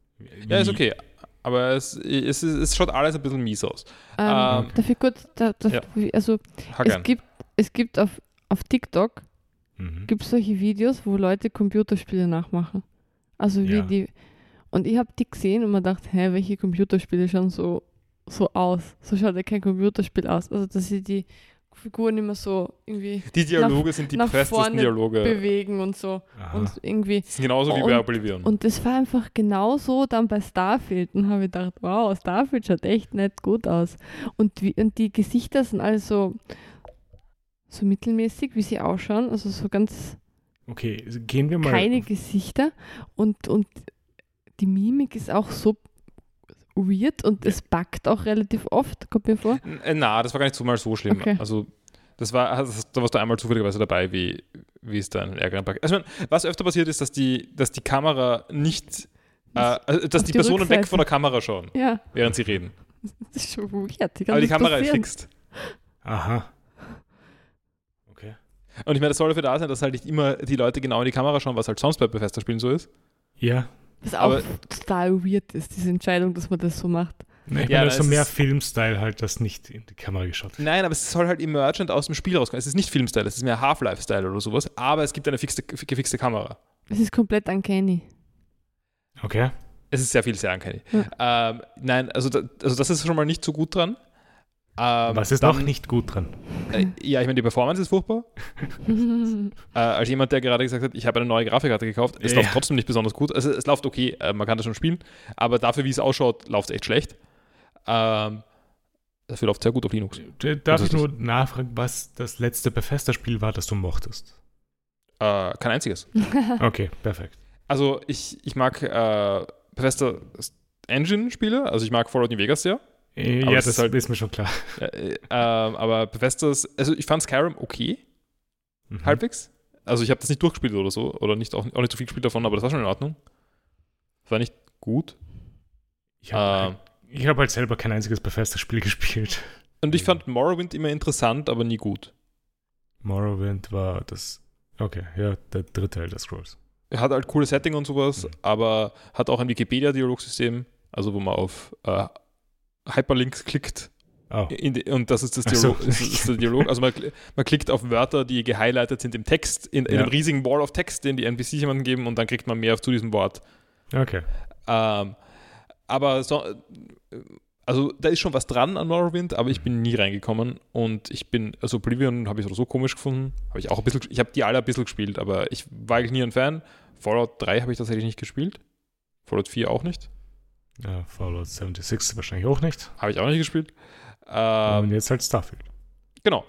Ja, ist Wie- okay. Aber es, es, ist, es schaut alles ein bisschen mies aus. Ähm, Ähm, dafür kurz, da, da, ja. wie- also Hack es ein. gibt, es gibt auf, auf TikTok Mhm. gibt solche Videos, wo Leute Computerspiele nachmachen. Also wie Ja. die. Und ich habe die gesehen und mir gedacht, hä, welche Computerspiele schauen so, so aus? So schaut ja kein Computerspiel aus. Also dass sie die Figuren immer so irgendwie Die Dialoge sind die nach presstesten vorne Dialoge. bewegen und so. Aha. Und irgendwie. Das ist genauso wie bei Oblivion. Und das war einfach genauso dann bei Starfield. Und habe ich gedacht, wow, Starfield schaut echt nicht gut aus. Und, wie, und die Gesichter sind alle so, so mittelmäßig, wie sie ausschauen. Also so ganz Okay, gehen wir mal. keine Gesichter und, und die Mimik ist auch so weird und es backt auch relativ oft, kommt mir vor. Äh, Na, das war gar nicht so mal so schlimm. Okay. Also, das war, also, da warst du einmal zufälligerweise dabei, wie, wie es da einen ärgeren Pack. Also, was öfter passiert ist, dass die, dass die Kamera nicht, äh, also, dass die die Personen weg Rückseite. von der Kamera schauen, Ja, während sie reden. das ist schon weird. Kann Aber die Kamera ist passieren? fixt. Aha. Okay. Und ich meine, das soll dafür da sein, dass halt nicht immer die Leute genau in die Kamera schauen, was halt sonst bei Bethesda-Spielen so ist. Ja. Was auch Aber- total weird ist, diese Entscheidung, dass man das so macht. Ne, ich Ja, meine, das so mehr Filmstyle halt, das nicht in die Kamera geschaut wird. Nein, aber es soll halt emergent aus dem Spiel rauskommen. Es ist nicht Filmstyle, es ist mehr Half-Life-Style oder sowas, aber es gibt eine fixte, gefixte Kamera. Es ist komplett uncanny. Okay. Es ist sehr viel, sehr uncanny. Ähm, nein, also, da, also das ist schon mal nicht so gut dran. Ähm, Was ist dann- noch nicht gut dran? Äh, ja, ich meine, die Performance ist furchtbar. Äh, als jemand, der gerade gesagt hat, ich habe eine neue Grafikkarte gekauft, es Ja. läuft trotzdem nicht besonders gut. Also es läuft okay, äh, man kann das schon spielen, aber dafür, wie es ausschaut, läuft es echt schlecht. Ähm, dafür läuft es sehr gut auf Linux. D- Darf ich nur nachfragen, was das letzte Bethesda-Spiel war, das du mochtest? Äh, kein einziges. Okay, perfekt. Also ich, ich mag äh, Bethesda Engine-Spiele, also ich mag Fallout New Vegas sehr. Äh, ja, das ist halt- ist mir schon klar. Äh, äh, aber Bethesdas, also ich fand Skyrim okay, Mhm. halbwegs. Also ich habe das nicht durchgespielt oder so, oder nicht, auch, auch nicht so viel gespielt davon, aber das war schon in Ordnung. Das war nicht gut. Ich habe Ähm, ich hab halt selber kein einziges Bethesda-Spiel gespielt. und ich fand Morrowind immer interessant, aber nie gut. Morrowind war das. Okay, ja, der dritte Elder Scrolls. Er hat halt coole Setting und sowas, Mhm. aber hat auch ein Wikipedia-Dialogsystem, also wo man auf äh, Hyperlinks klickt Oh, die, und das ist das Ach so. Dialog. ist, ist der Dialog. Also man, man klickt auf Wörter, die gehighlightet sind im Text, in, in Ja. einem riesigen Wall of Text, den die NPC jemandem geben und dann kriegt man mehr zu diesem Wort. okay. Ähm, aber so, also da ist schon was dran an Morrowind, aber ich bin nie reingekommen und ich bin, also Oblivion habe ich so komisch gefunden, habe ich auch ein bisschen, ich habe die alle ein bisschen gespielt, aber ich war eigentlich nie ein Fan. Fallout 3 habe ich tatsächlich nicht gespielt. Fallout 4 auch nicht. Ja, Fallout 76 wahrscheinlich auch nicht. Habe ich auch nicht gespielt. Und Ähm, jetzt halt Starfield. Genau.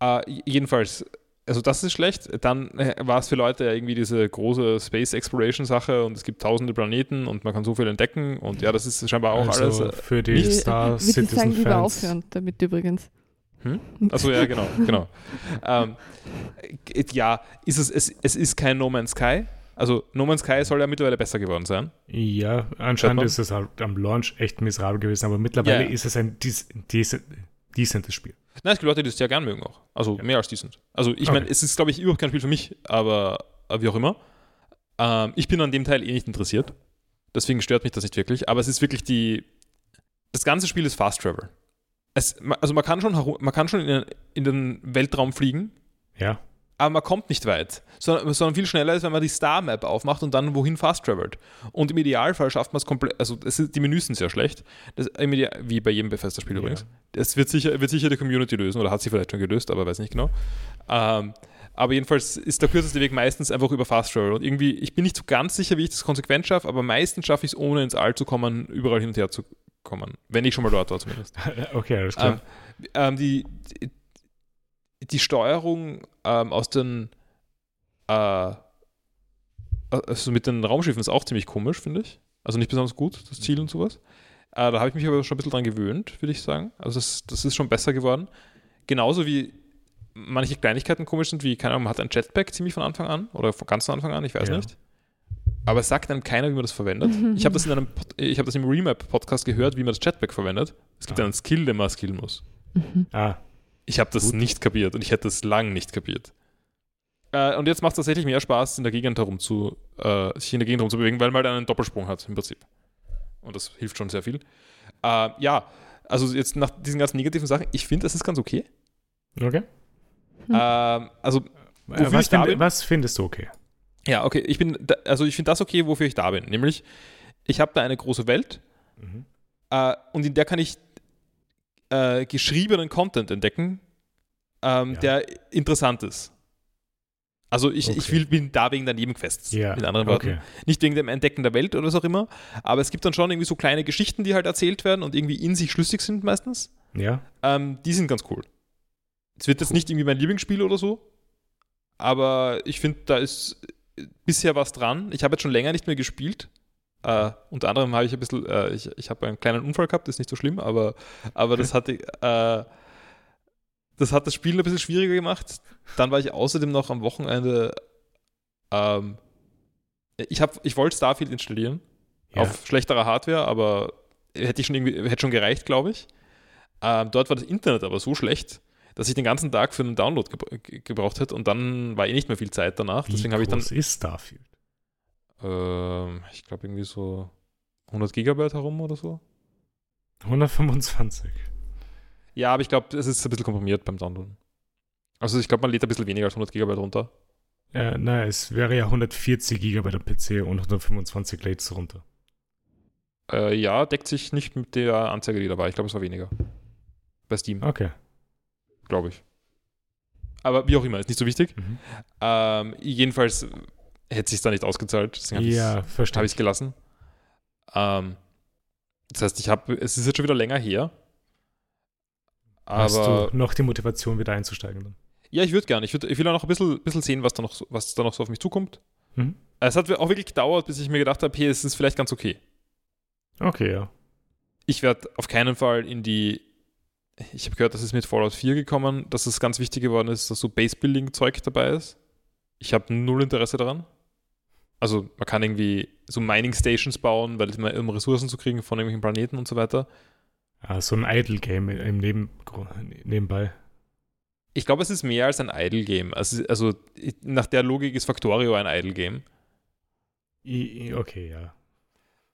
Äh, jedenfalls, also das ist schlecht. Dann äh, war es für Leute ja irgendwie diese große Space Exploration Sache und es gibt tausende Planeten und man kann so viel entdecken und ja, das ist scheinbar auch also alles. äh, für die nicht- Star ich sagen, lieber Citizen-Fans. aufhören damit übrigens. Hm? Achso, ja, genau, genau. ähm, äh, ja, ist es, es, es ist kein No Man's Sky. Also No Man's Sky soll ja mittlerweile besser geworden sein. Ja, anscheinend ist es halt am Launch echt miserabel gewesen, aber mittlerweile Ja. ist es ein dec dec decentes Spiel. Nein, es gibt Leute, die es sehr gern mögen auch. Also Ja. mehr als decent. Also ich Okay. meine, es ist, glaube ich, überhaupt kein Spiel für mich, aber äh, wie auch immer. Ähm, ich bin an dem Teil eh nicht interessiert. Deswegen stört mich das nicht wirklich. Aber es ist wirklich die. Das ganze Spiel ist Fast Travel. Es, also man kann schon, man kann schon in den Weltraum fliegen, Ja, aber man kommt nicht weit. Sondern, sondern viel schneller ist, wenn man die Star Map aufmacht und dann wohin fast travelt. Und im Idealfall schafft man es komplett. Also es ist, die Menüs sind sehr schlecht. Das, wie bei jedem Bethesda-Spiel Ja. übrigens. Das wird sicher, wird sicher die Community lösen oder hat sie vielleicht schon gelöst, aber weiß nicht genau. Ähm, aber jedenfalls ist der kürzeste Weg meistens einfach über Fast Travel. Und irgendwie, ich bin nicht so ganz sicher, wie ich das konsequent schaffe, aber meistens schaffe ich es, ohne ins All zu kommen, überall hin und her zu kommen. Wenn ich schon mal dort war zumindest. okay, alles klar. Ähm, ähm, die, die, Steuerung ähm, aus den äh, also mit den Raumschiffen ist auch ziemlich komisch, finde ich. Also nicht besonders gut, das Ziel und sowas. Äh, da habe ich mich aber schon ein bisschen dran gewöhnt, würde ich sagen. Also das, das ist schon besser geworden. Genauso wie manche Kleinigkeiten komisch sind, wie, keine Ahnung, man hat ein Jetpack ziemlich von Anfang an oder von ganz von Anfang an, ich weiß Ja. nicht. Aber es sagt einem keiner, wie man das verwendet. Ich habe das in einem ich habe das im Remap-Podcast gehört, wie man das Jetpack verwendet. Es gibt Ah. einen Skill, den man skillen muss. Ah, Ich habe das Gut. nicht kapiert und ich hätte es lang nicht kapiert. Äh, und jetzt macht es tatsächlich mehr Spaß, in der Gegend herum zu, äh, sich in der Gegend herum zu bewegen, weil man halt einen Doppelsprung hat, im Prinzip. Und das hilft schon sehr viel. Äh, ja, also jetzt nach diesen ganzen negativen Sachen, ich finde, es ist ganz okay. okay. Hm. Ähm, also, Äh, was, find, bin? was findest du okay? ja, okay, ich bin, da, also ich finde das okay, wofür ich da bin. Nämlich, ich habe da eine große Welt Mhm. äh, und in der kann ich äh, geschriebenen Content entdecken, ähm, Ja. der interessant ist. Also ich, ich Okay. will, bin da wegen der Nebenquests, Ja, mit anderen Worten. okay. Nicht wegen dem Entdecken der Welt oder was auch immer, aber es gibt dann schon irgendwie so kleine Geschichten, die halt erzählt werden und irgendwie in sich schlüssig sind meistens. Ja, Ähm, die sind ganz cool. Es wird jetzt nicht irgendwie mein Lieblingsspiel oder so, aber ich finde, da ist bisher was dran. Ich habe jetzt schon länger nicht mehr gespielt. Äh, unter anderem habe ich ein bisschen, äh, ich, ich habe einen kleinen Unfall gehabt, ist nicht so schlimm, aber, aber das hatte, äh, das hat das Spiel ein bisschen schwieriger gemacht. Dann war ich außerdem noch am Wochenende, ähm, ich, hab, ich wollte Starfield installieren Ja. auf schlechterer Hardware, aber hätte ich schon irgendwie, hätte schon gereicht, glaube ich. Ähm, dort war das Internet aber so schlecht, dass ich den ganzen Tag für einen Download gebra ge- gebraucht hätte und dann war eh nicht mehr viel Zeit danach. Wie Deswegen habe ich dann, groß ist Starfield? Ähm, ich glaube irgendwie so 100 Gigabyte herum oder so. 125. Ja, aber ich glaube, es ist ein bisschen komprimiert beim Downloaden. Also ich glaube, man lädt ein bisschen weniger als 100 Gigabyte runter. Ja, na, es wäre ja 140 GB am PC und 125 lädst du runter. Äh, ja, deckt sich nicht mit der Anzeige, die da war. Ich glaube, es war weniger. Bei Steam, Okay. glaube ich. Aber wie auch immer, ist nicht so wichtig. Mhm. Ähm, jedenfalls hätte sich da nicht ausgezahlt. Deswegen habe Ja, ich es gelassen. Ähm, das heißt, ich habe, es ist jetzt schon wieder länger her. Hast Aber du noch die Motivation, wieder einzusteigen dann? ja, ich würde gerne. Ich, würd, ich will auch noch ein bisschen, bisschen sehen, was da, noch, so- was da noch so auf mich zukommt. Mhm. Es hat auch wirklich gedauert, bis ich mir gedacht habe, hey, es ist vielleicht ganz okay. Okay, ja. Ich werde auf keinen Fall in die. Ich habe gehört, das ist mit Fallout 4 gekommen, dass es ganz wichtig geworden ist, dass so Base-Building-Zeug dabei ist. Ich habe null Interesse daran. Also man kann irgendwie so Mining-Stations bauen, weil immer um Ressourcen zu kriegen von irgendwelchen Planeten und so weiter. Ah, so ein Idle-Game im Neben nebenbei. Ich glaube, es ist mehr als ein Idle-Game. Also, also ich- nach der Logik ist Factorio ein Idle-Game. I, I- okay, ja.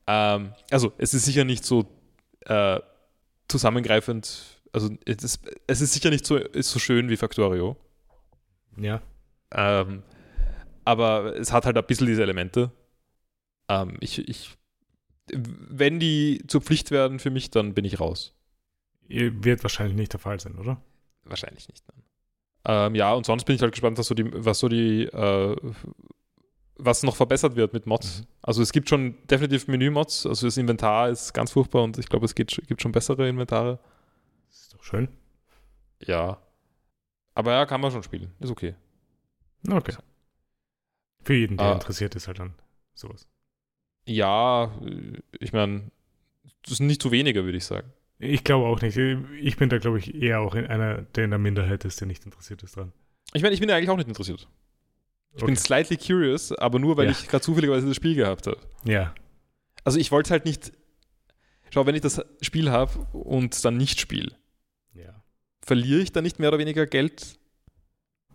Ähm, also es ist sicher nicht so äh, zusammengreifend. Also es ist, es ist sicher nicht so, ist so schön wie Factorio. Ja. Ähm, aber es hat halt ein bisschen diese Elemente. Ähm, ich, ich, wenn die zur Pflicht werden für mich, dann bin ich raus. Wird wahrscheinlich nicht der Fall sein, oder? Wahrscheinlich nicht. Ähm, ja, und sonst bin ich halt gespannt, was so die, was so die, äh, was noch verbessert wird mit Mods. Mhm. Also es gibt schon definitiv Menü-Mods. Also das Inventar ist ganz furchtbar und ich glaube, es geht, gibt schon bessere Inventare. Das ist doch schön. Ja. Aber ja, kann man schon spielen. Ist okay. Okay. Für jeden, der Ah. interessiert ist, halt dann sowas. Ja, äh, ich meine, das sind nicht zu wenige, würde ich sagen. Ich glaube auch nicht. Ich bin da, glaube ich, eher auch in einer, der in der Minderheit ist, der nicht interessiert ist dran. Ich meine, ich bin ja eigentlich auch nicht interessiert. Ich bin Okay. slightly curious, aber nur, weil Ja. ich gerade zufälligerweise das Spiel gehabt habe. Ja. Also ich wollte halt nicht. Schau, wenn ich das Spiel habe und dann nicht spiele, Ja. verliere ich dann nicht mehr oder weniger Geld?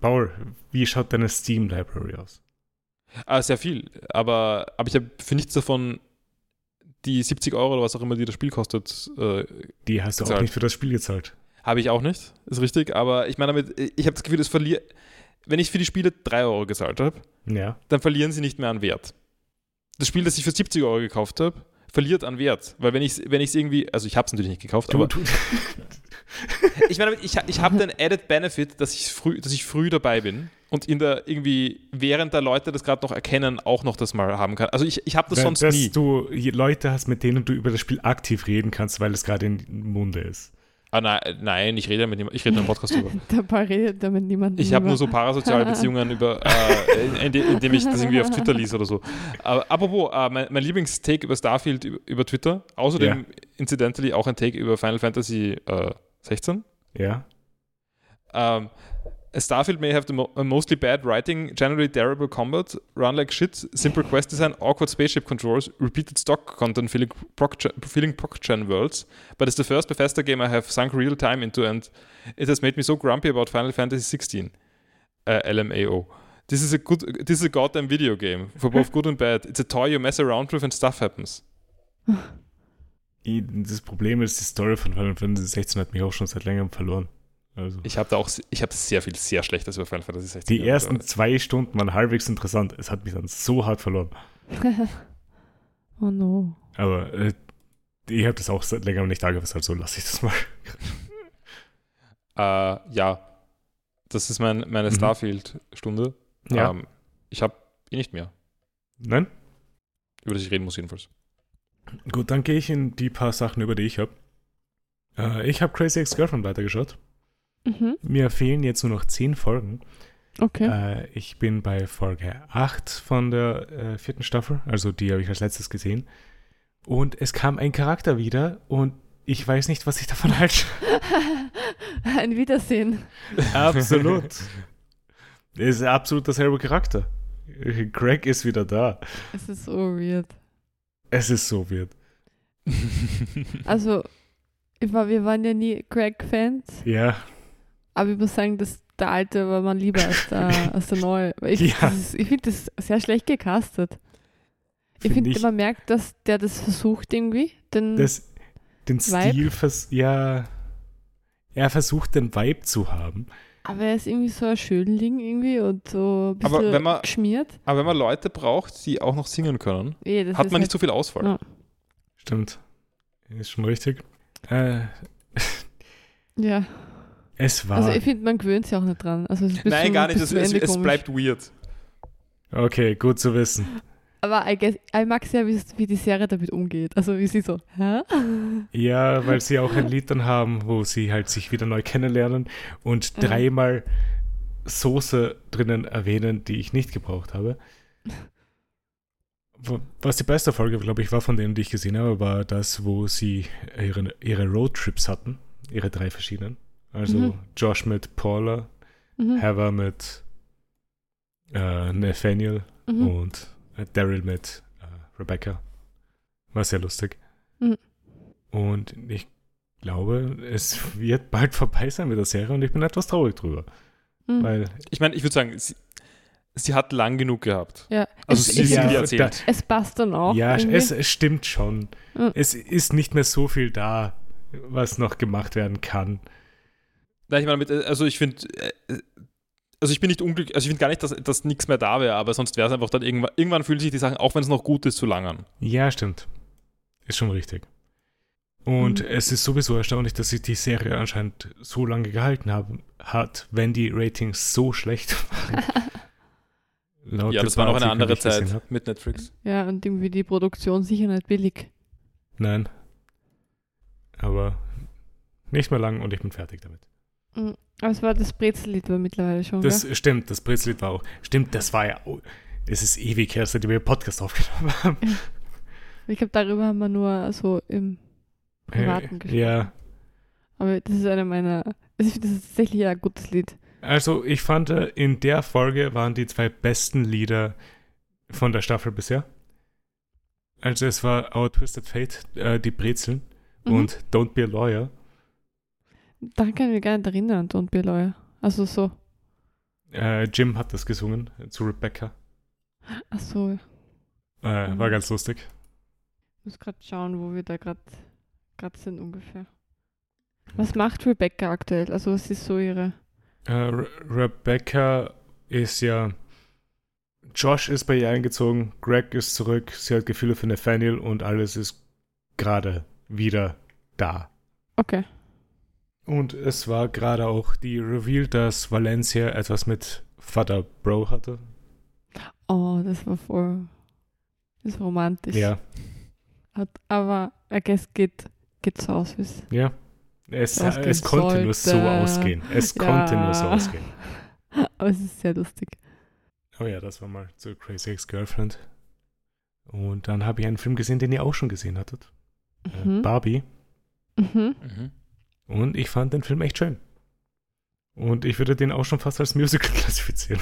Paul, wie schaut deine Steam-Library aus? Ah, sehr viel. Aber, aber ich habe für nichts davon die 70 Euro oder was auch immer, die das Spiel kostet, äh, Die hast du auch Gezahlt. nicht für das Spiel gezahlt. habe ich auch nicht. Ist richtig. Aber ich meine damit, ich habe das Gefühl, das verliert. Wenn ich für die Spiele 3 Euro gezahlt habe, Ja. dann verlieren sie nicht mehr an Wert. Das Spiel, das ich für 70 Euro gekauft habe, verliert an Wert. Weil wenn ich es wenn ich's irgendwie, also ich habe es natürlich nicht gekauft, Du, aber du, ich meine, damit, ich, ich habe den Added Benefit, dass ich, früh, dass ich früh dabei bin und in der irgendwie, während der Leute das gerade noch erkennen, auch noch das mal haben kann. Also ich, ich habe das sonst dass nie. du je- Leute hast, mit denen du über das Spiel aktiv reden kannst, weil es gerade in Munde ist. Ah, nein, nein, ich rede mit niemandem, ich rede nur im Podcast drüber. Dabei redet damit niemand. Ich habe nur so parasoziale Beziehungen, über, äh, inde- indem ich das irgendwie auf Twitter lese oder so. Aber apropos, äh, mein, mein Lieblingstake über Starfield über, über Twitter, außerdem incidentally auch ein Take über Final Fantasy äh, 16. Ja. Starfield may have the mo- mostly bad writing, generally terrible combat, run like shit, simple quest design, awkward spaceship controls, repeated stock content filling proc- proc-gen worlds, but it's the first Bethesda game I have sunk real time into and it has made me so grumpy about Final Fantasy 16, uh, LMAO. This is a good, this is a goddamn video game for both good and bad. It's a toy you mess around with and stuff happens. Das Problem ist, die Story von Final Fantasy 16 hat mich auch schon seit längerem verloren. Also. Ich habe da auch, ich habe sehr viel, sehr Schlechtes über Final Fantasy 16. Die ersten zwei Stunden waren halbwegs interessant. Es hat mich dann so hart verloren. oh no. Aber äh, ich habe das auch seit längerem nicht angefasst, also lasse ich das mal. Äh, ja, das ist mein, meine Mhm. Starfield-Stunde. Ja. Ähm, ich habe eh nicht mehr, Nein? über das ich reden muss jedenfalls. Gut, dann gehe ich in die paar Sachen, über die ich habe. Äh, ich habe Crazy Ex-Girlfriend weitergeschaut. Mhm. Mir fehlen jetzt nur noch zehn Folgen. Okay. Äh, ich bin bei Folge 8 von der äh, vierten Staffel, also die habe ich als letztes gesehen. Und es kam ein Charakter wieder und ich weiß nicht, was ich davon halte. Ein Wiedersehen. Absolut. Es ist absolut derselbe Charakter. Greg ist wieder da. Es ist so weird. Es ist so weird. Also, wir waren ja nie Greg-Fans, Ja, aber ich muss sagen, dass der alte war man lieber als der, als der neue. Ich, Ja. ist- ich finde das sehr schlecht gecastet. Ich Find finde, ich- man merkt, dass der das versucht irgendwie. Den, das, den? Stil, vers ja, er versucht den Vibe zu haben. aber er ist irgendwie so ein Schönling irgendwie und so ein bisschen Aber wenn man- geschmiert. Aber wenn man Leute braucht, die auch noch singen können, das hat man nicht halt- so viel Auswahl. Ja. Stimmt. Ist schon richtig. Äh, Ja, es war. also ich finde, man gewöhnt sich auch nicht dran. Also es ist bis Nein, zum- gar nicht. Es, es, es bleibt weird. okay, gut zu wissen. Aber I guess, ich mag sehr, wie, wie die Serie damit umgeht. Also wie sie so, hä? Ja, weil sie auch ein Lied dann haben, wo sie halt sich wieder neu kennenlernen und Ja. dreimal Soße drinnen erwähnen, die ich nicht gebraucht habe. Was die beste Folge, glaube ich, war von denen, die ich gesehen habe, war das, wo sie ihre, ihre Roadtrips hatten. Ihre drei verschiedenen. Also Mhm. Josh mit Paula, Mhm. Heather mit äh, Nathaniel Mhm. und äh, Daryl mit äh, Rebecca. War sehr lustig. Mhm. Und ich glaube, es wird bald vorbei sein mit der Serie und ich bin etwas traurig drüber. Mhm. Weil Ich meine, ich würde sagen, sie, sie hat lang genug gehabt. ja, Also es, sie sind Ja, ja, da- erzählt. es passt dann auch. ja, es, es stimmt schon. Mhm. Es ist nicht mehr so viel da, was noch gemacht werden kann. Nein, ich meine, mit, also ich finde, äh, also ich bin nicht unglücklich, also ich finde gar nicht, dass, dass nichts mehr da wäre, aber sonst wäre es einfach dann irgendwann, irgendwann fühlen sich die Sachen, auch wenn es noch gut ist, zu lang an. Ja, stimmt. Ist schon richtig. Und Mhm. es ist sowieso erstaunlich, dass sich die Serie anscheinend so lange gehalten haben, hat, wenn die Ratings so schlecht waren. Laut ja, das war noch eine andere Zeit mit Netflix. ja, und irgendwie die Produktion sicher nicht billig. Nein. Aber nicht mehr lang und ich bin fertig damit. Mhm. Aber es war das Brezellied war mittlerweile schon, Das gell? stimmt, das Brezellied war auch. Stimmt, das war ja. auch- Es ist ewig her, seitdem wir Podcast aufgenommen haben. Ich glaube, darüber haben wir nur so im Privaten gesprochen. Ja, Aber das ist einer meiner. Also ich finde, das ist tatsächlich ein gutes Lied. also ich fand, äh, in der Folge waren die zwei besten Lieder von der Staffel bisher. Also es war Our Twisted Fate, äh, die Brezeln Mhm. und Don't Be a Lawyer. Daran kann ich mich gar nicht erinnern, Don't Be a Lawyer. Also so. Äh, Jim hat das gesungen zu Rebecca. Ach so. Ich Äh, Mhm. War ganz lustig. muss gerade schauen, wo wir da gerade sind ungefähr. Was macht Rebecca aktuell? Also was ist so ihre. Äh, Re Rebecca ist ja. Josh ist bei ihr eingezogen, Greg ist zurück, sie hat Gefühle für Nathaniel und alles ist gerade wieder da. Okay. Und es war gerade auch die Reveal, dass Valencia etwas mit Vater Bro hatte. Oh, das war voll. Das ist romantisch. Ja, Hat, aber I guess geht, geht so aus, wie es. ja. Es, Ausgehen es konnte nur so sollte. ausgehen. Es Ja. konnte nur so ausgehen. Aber es ist sehr lustig. Oh ja, das war mal zu Crazy Ex-Girlfriend. Und dann habe ich einen Film gesehen, den ihr auch schon gesehen hattet. Äh, Mhm. Barbie. Mhm. Mhm. Und ich fand den Film echt schön. Und ich würde den auch schon fast als Musical klassifizieren.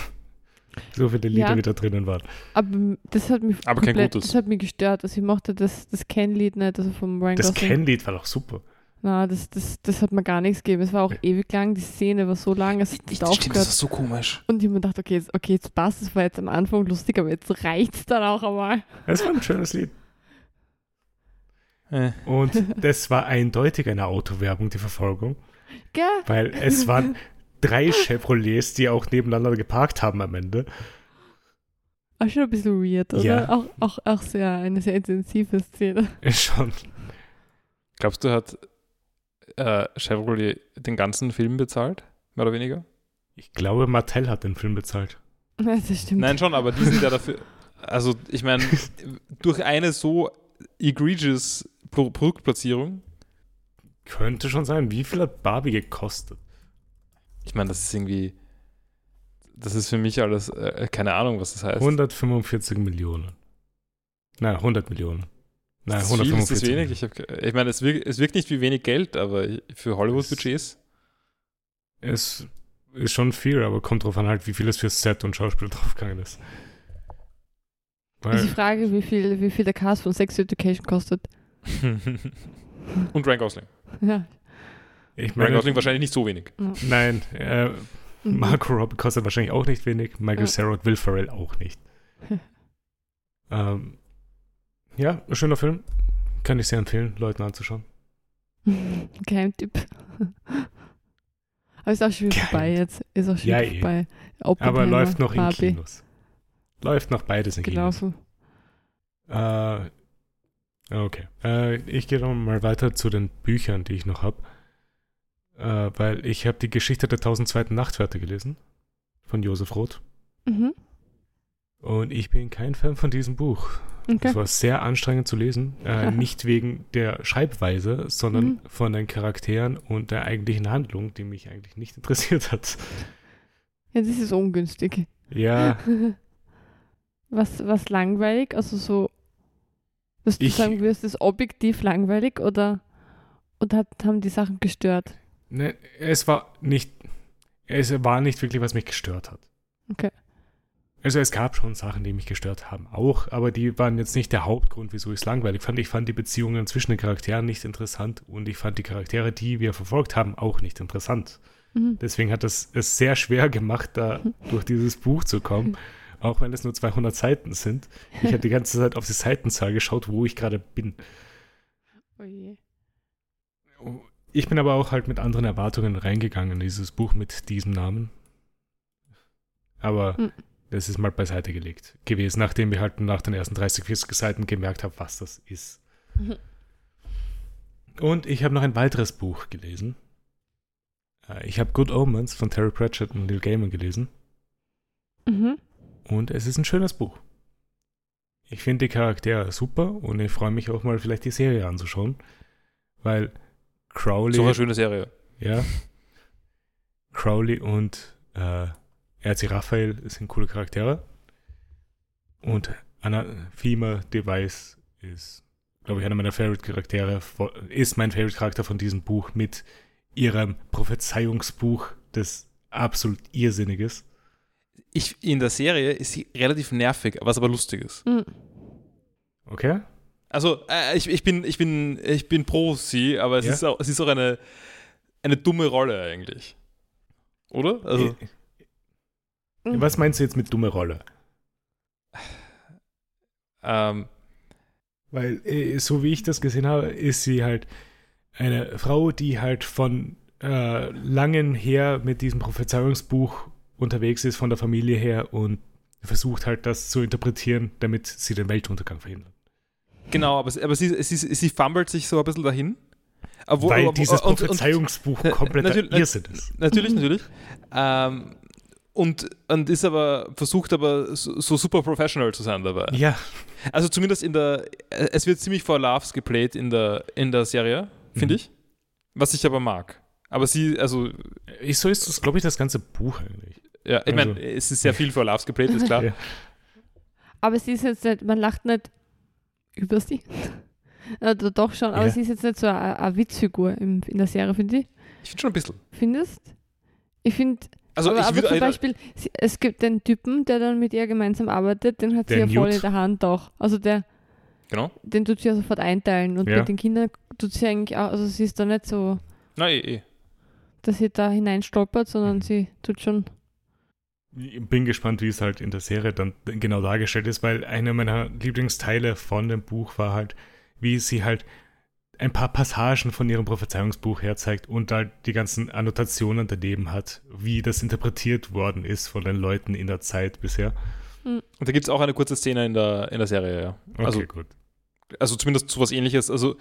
So viele Lieder Ja. wieder drinnen waren. Aber das hat mich Aber kein komplett, gutes. das hat mich gestört. Also ich mochte das, das Ken-Lied nicht, also vom Ryan Das. Ken-Lied war doch super. Na, das, das, das hat mir gar nichts gegeben. Es war auch ewig lang, die Szene war so lang, es hat nicht Stimmt, das ist so komisch. Und ich habe mir gedacht, okay jetzt, okay, jetzt passt es, war jetzt am Anfang lustig, aber jetzt reicht's dann auch einmal. Es war ein schönes Lied. Äh. Und das war eindeutig eine Autowerbung, die Verfolgung. Gell? Weil es waren drei Chevrolets, die auch nebeneinander geparkt haben am Ende. Auch schon ein bisschen weird, oder? Ja. Auch, auch, auch sehr, eine sehr intensive Szene. Schon. Glaubst du, hat äh, Chevrolet den ganzen Film bezahlt? Mehr oder weniger? Ich glaube, Mattel hat den Film bezahlt. Das stimmt. Nein, schon, aber die sind ja dafür. Also, ich meine, durch eine so egregious Pro Produktplatzierung, Könnte schon sein. Wie viel hat Barbie gekostet? ich meine, das ist irgendwie das ist für mich alles, äh, keine Ahnung, was das heißt. 145 Millionen. Nein, 100 Millionen. Nein, ist das viel, ist das 145 wenig? Ich, hab, ich meine, es wirkt, es wirkt nicht wie wenig Geld, aber für Hollywood-Budgets. Es ist schon viel, aber kommt drauf an, halt, wie viel es für Set und Schauspiel draufgegangen ist. Ist die Weil, Frage, wie viel, wie viel der Cast von Sex Education kostet. Und Ryan Gosling. Ja. ich Ryan meine, Gosling wahrscheinlich nicht so wenig. nein, äh, Mhm. Marco Robbie kostet wahrscheinlich auch nicht wenig, Michael Ja. Cera und Will Ferrell auch nicht. ähm, ja, ein schöner Film. Kann ich sehr empfehlen, Leuten anzuschauen. Geheimtipp. Aber ist auch schon wieder vorbei jetzt. Ist auch schon Ja, wieder eh. vorbei. Aber läuft noch in Barbie, Kinos. Läuft noch beides in Kinos. Gelaufen. Äh, okay. Äh, ich gehe dann mal weiter zu den Büchern, die ich noch habe. Äh, weil ich habe die Geschichte der 1002. Nachtwärter gelesen. Von Josef Roth. Mhm. Und ich bin kein Fan von diesem Buch. Okay. Es war sehr anstrengend zu lesen. Äh, nicht wegen der Schreibweise, sondern Mhm. von den Charakteren und der eigentlichen Handlung, die mich eigentlich nicht interessiert hat. Ja, das ist ungünstig. Ja, Was, was langweilig? Also so, dass du Ich- sagen würdest, ist objektiv langweilig oder, oder hat, haben die Sachen gestört? ne, es war nicht, es war nicht wirklich, was mich gestört hat. Okay. Also es gab schon Sachen, die mich gestört haben, auch, aber die waren jetzt nicht der Hauptgrund, wieso ich es langweilig fand. Ich fand die Beziehungen zwischen den Charakteren nicht interessant und ich fand die Charaktere, die wir verfolgt haben, auch nicht interessant. Mhm. Deswegen hat es es sehr schwer gemacht, da durch dieses Buch zu kommen, auch wenn es nur 200 Seiten sind. Ich habe die ganze Zeit auf die Seitenzahl geschaut, wo ich gerade bin. Oh je. Ich bin aber auch halt mit anderen Erwartungen reingegangen in dieses Buch mit diesem Namen. Aber Mhm. das ist mal beiseite gelegt gewesen, nachdem wir halt nach den ersten 30, 40 Seiten gemerkt haben, was das ist. Und ich habe noch ein weiteres Buch gelesen. Äh, Ich habe Good Omens von Terry Pratchett und Neil Gaiman gelesen. Mhm. Und es ist ein schönes Buch. Ich finde die Charaktere super und ich freue mich auch mal vielleicht die Serie anzuschauen. Weil Crowley. So eine schöne Serie. Ja. Crowley und äh, RC Raphael sind coole Charaktere. Und Anathema Device ist, glaube ich, einer meiner Favorite-Charaktere, vo- ist mein Favorite-Charakter von diesem Buch mit ihrem Prophezeiungsbuch, das absolut irrsinnig ist. Ich, in der Serie ist sie relativ nervig, was aber lustig ist. Mhm. Okay? Also, äh, ich, ich, bin, ich, bin, ich bin pro sie, aber es, Ja. ist auch, es ist auch eine, eine dumme Rolle eigentlich. Oder? Also, Äh, Was meinst du jetzt mit dumme Rolle? ähm, Weil, äh, so wie ich das gesehen habe, ist sie halt eine Frau, die halt von äh, langen her mit diesem Prophezeiungsbuch unterwegs ist, von der Familie her und versucht halt das zu interpretieren, damit sie den Weltuntergang verhindert. genau, aber, sie- aber sie, sie, sie fummelt sich so ein bisschen dahin. Obwohl- Weil dieses und- und- Prophezeiungsbuch Na- kompletter natürlich- Irrsinn ist. Natürlich, natürlich. Ähm, und, und ist aber, versucht aber so, so super professional zu sein dabei. Ja, Also zumindest in der, es wird ziemlich vor Loves geplayt in der, in der Serie, finde Mhm. ich. Was ich aber mag. Aber sie, also, so ist das, glaube ich, das ganze Buch eigentlich. Ja, ich Also- meine, es ist sehr viel vor Loves geplayt, ist klar. Ja. Aber sie ist jetzt nicht, man lacht nicht über sie. Oder doch schon, aber Ja. sie ist jetzt nicht so eine, eine Witzfigur im, in der Serie, finde ich. Ich finde schon ein bisschen. Findest? Ich finde, Also aber, ich aber zum Beispiel, sie, es gibt den Typen, der dann mit ihr gemeinsam arbeitet, den hat sie Der ja voll Newt. in der Hand auch. Also der, Genau. den tut sie ja sofort einteilen. Und Ja. bei den Kindern tut sie eigentlich auch, also sie ist da nicht so, Na, eh, eh. dass sie da hineinstolpert, sondern Mhm. sie tut schon. Ich bin gespannt, wie es halt in der Serie dann genau dargestellt ist, weil einer meiner Lieblingsteile von dem Buch war halt, wie sie halt ein paar Passagen von ihrem Prophezeiungsbuch herzeigt und halt die ganzen Annotationen daneben hat, wie das interpretiert worden ist von den Leuten in der Zeit bisher. Und da gibt es auch eine kurze Szene in der, in der Serie, ja. Okay, Also, gut. also zumindest sowas ähnliches. Also,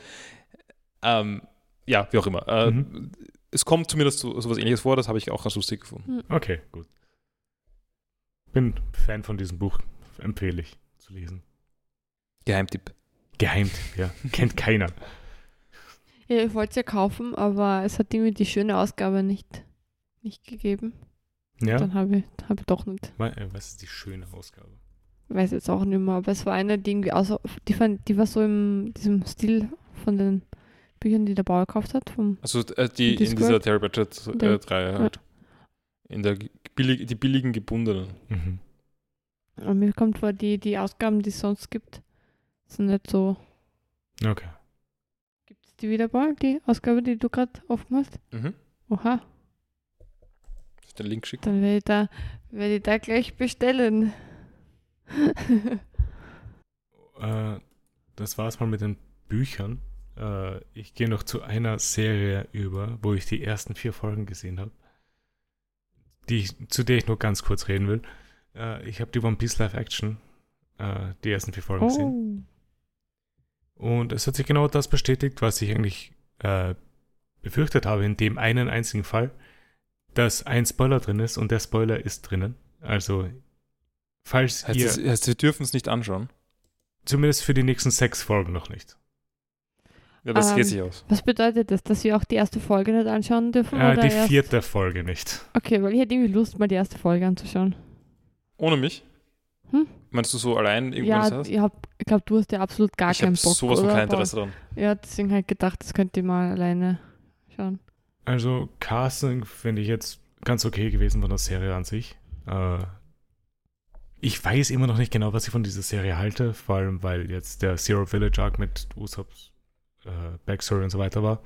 ähm, ja, wie auch immer. Äh, Mhm. Es kommt zumindest so, sowas ähnliches vor, das habe ich auch ganz lustig gefunden. Okay, gut. Bin Fan von diesem Buch, empfehle ich zu lesen. Geheimtipp. Geheimtipp, ja. Kennt keiner. Ja, ich wollte es ja kaufen, aber es hat irgendwie die schöne Ausgabe nicht, nicht gegeben. Ja, Dann habe ich, hab ich doch nicht. Äh, was ist die schöne Ausgabe? Weiß jetzt auch nicht mehr, aber es war eine, die irgendwie außer, die, fand, die war so im diesem Stil von den Büchern, die der Bauer gekauft hat. Vom, Also äh, die in dieser Terry Pratchett äh, halt. In der billig, die billigen gebundenen. Mhm. und mir kommt vor, die, die Ausgaben, die es sonst gibt, sind nicht so. Okay. Gibt es die wieder bald, die Ausgabe, die du gerade offen hast? Mhm. Oha, ich den Link schicken? dann werde ich da, werde ich da gleich bestellen. Äh, das war's mal mit den Büchern. Äh, ich gehe noch zu einer Serie über, wo ich die ersten vier Folgen gesehen habe. Die ich, zu der ich nur ganz kurz reden will. Äh, ich habe die One Piece Live Action, äh, die ersten vier Folgen gesehen. oh. Und es hat sich genau das bestätigt, was ich eigentlich äh, befürchtet habe, in dem einen einzigen Fall, dass ein Spoiler drin ist und der Spoiler ist drinnen. Also, falls Heißt, ihr, das, heißt wir dürfen es nicht anschauen? zumindest für die nächsten sechs Folgen noch nicht. Ja, das Ähm, geht sich aus. Was bedeutet das, dass wir auch die erste Folge nicht anschauen dürfen? Äh, oder die erst? vierte Folge nicht. Okay, weil ich hätte irgendwie Lust, mal die erste Folge anzuschauen. Ohne mich? Hm? Meinst du so allein irgendwann ja, ich, ich glaube, du hast ja absolut gar Ich keinen Bock. sowas von kein? Interesse daran. Ja, deswegen ich gedacht, das könnte ich mal alleine schauen. Also, Casting finde ich jetzt ganz okay gewesen von der Serie an sich. Äh, ich weiß immer noch nicht genau, was ich von dieser Serie halte, vor allem weil jetzt der Zero Village Arc mit Usops äh, Backstory und so weiter war.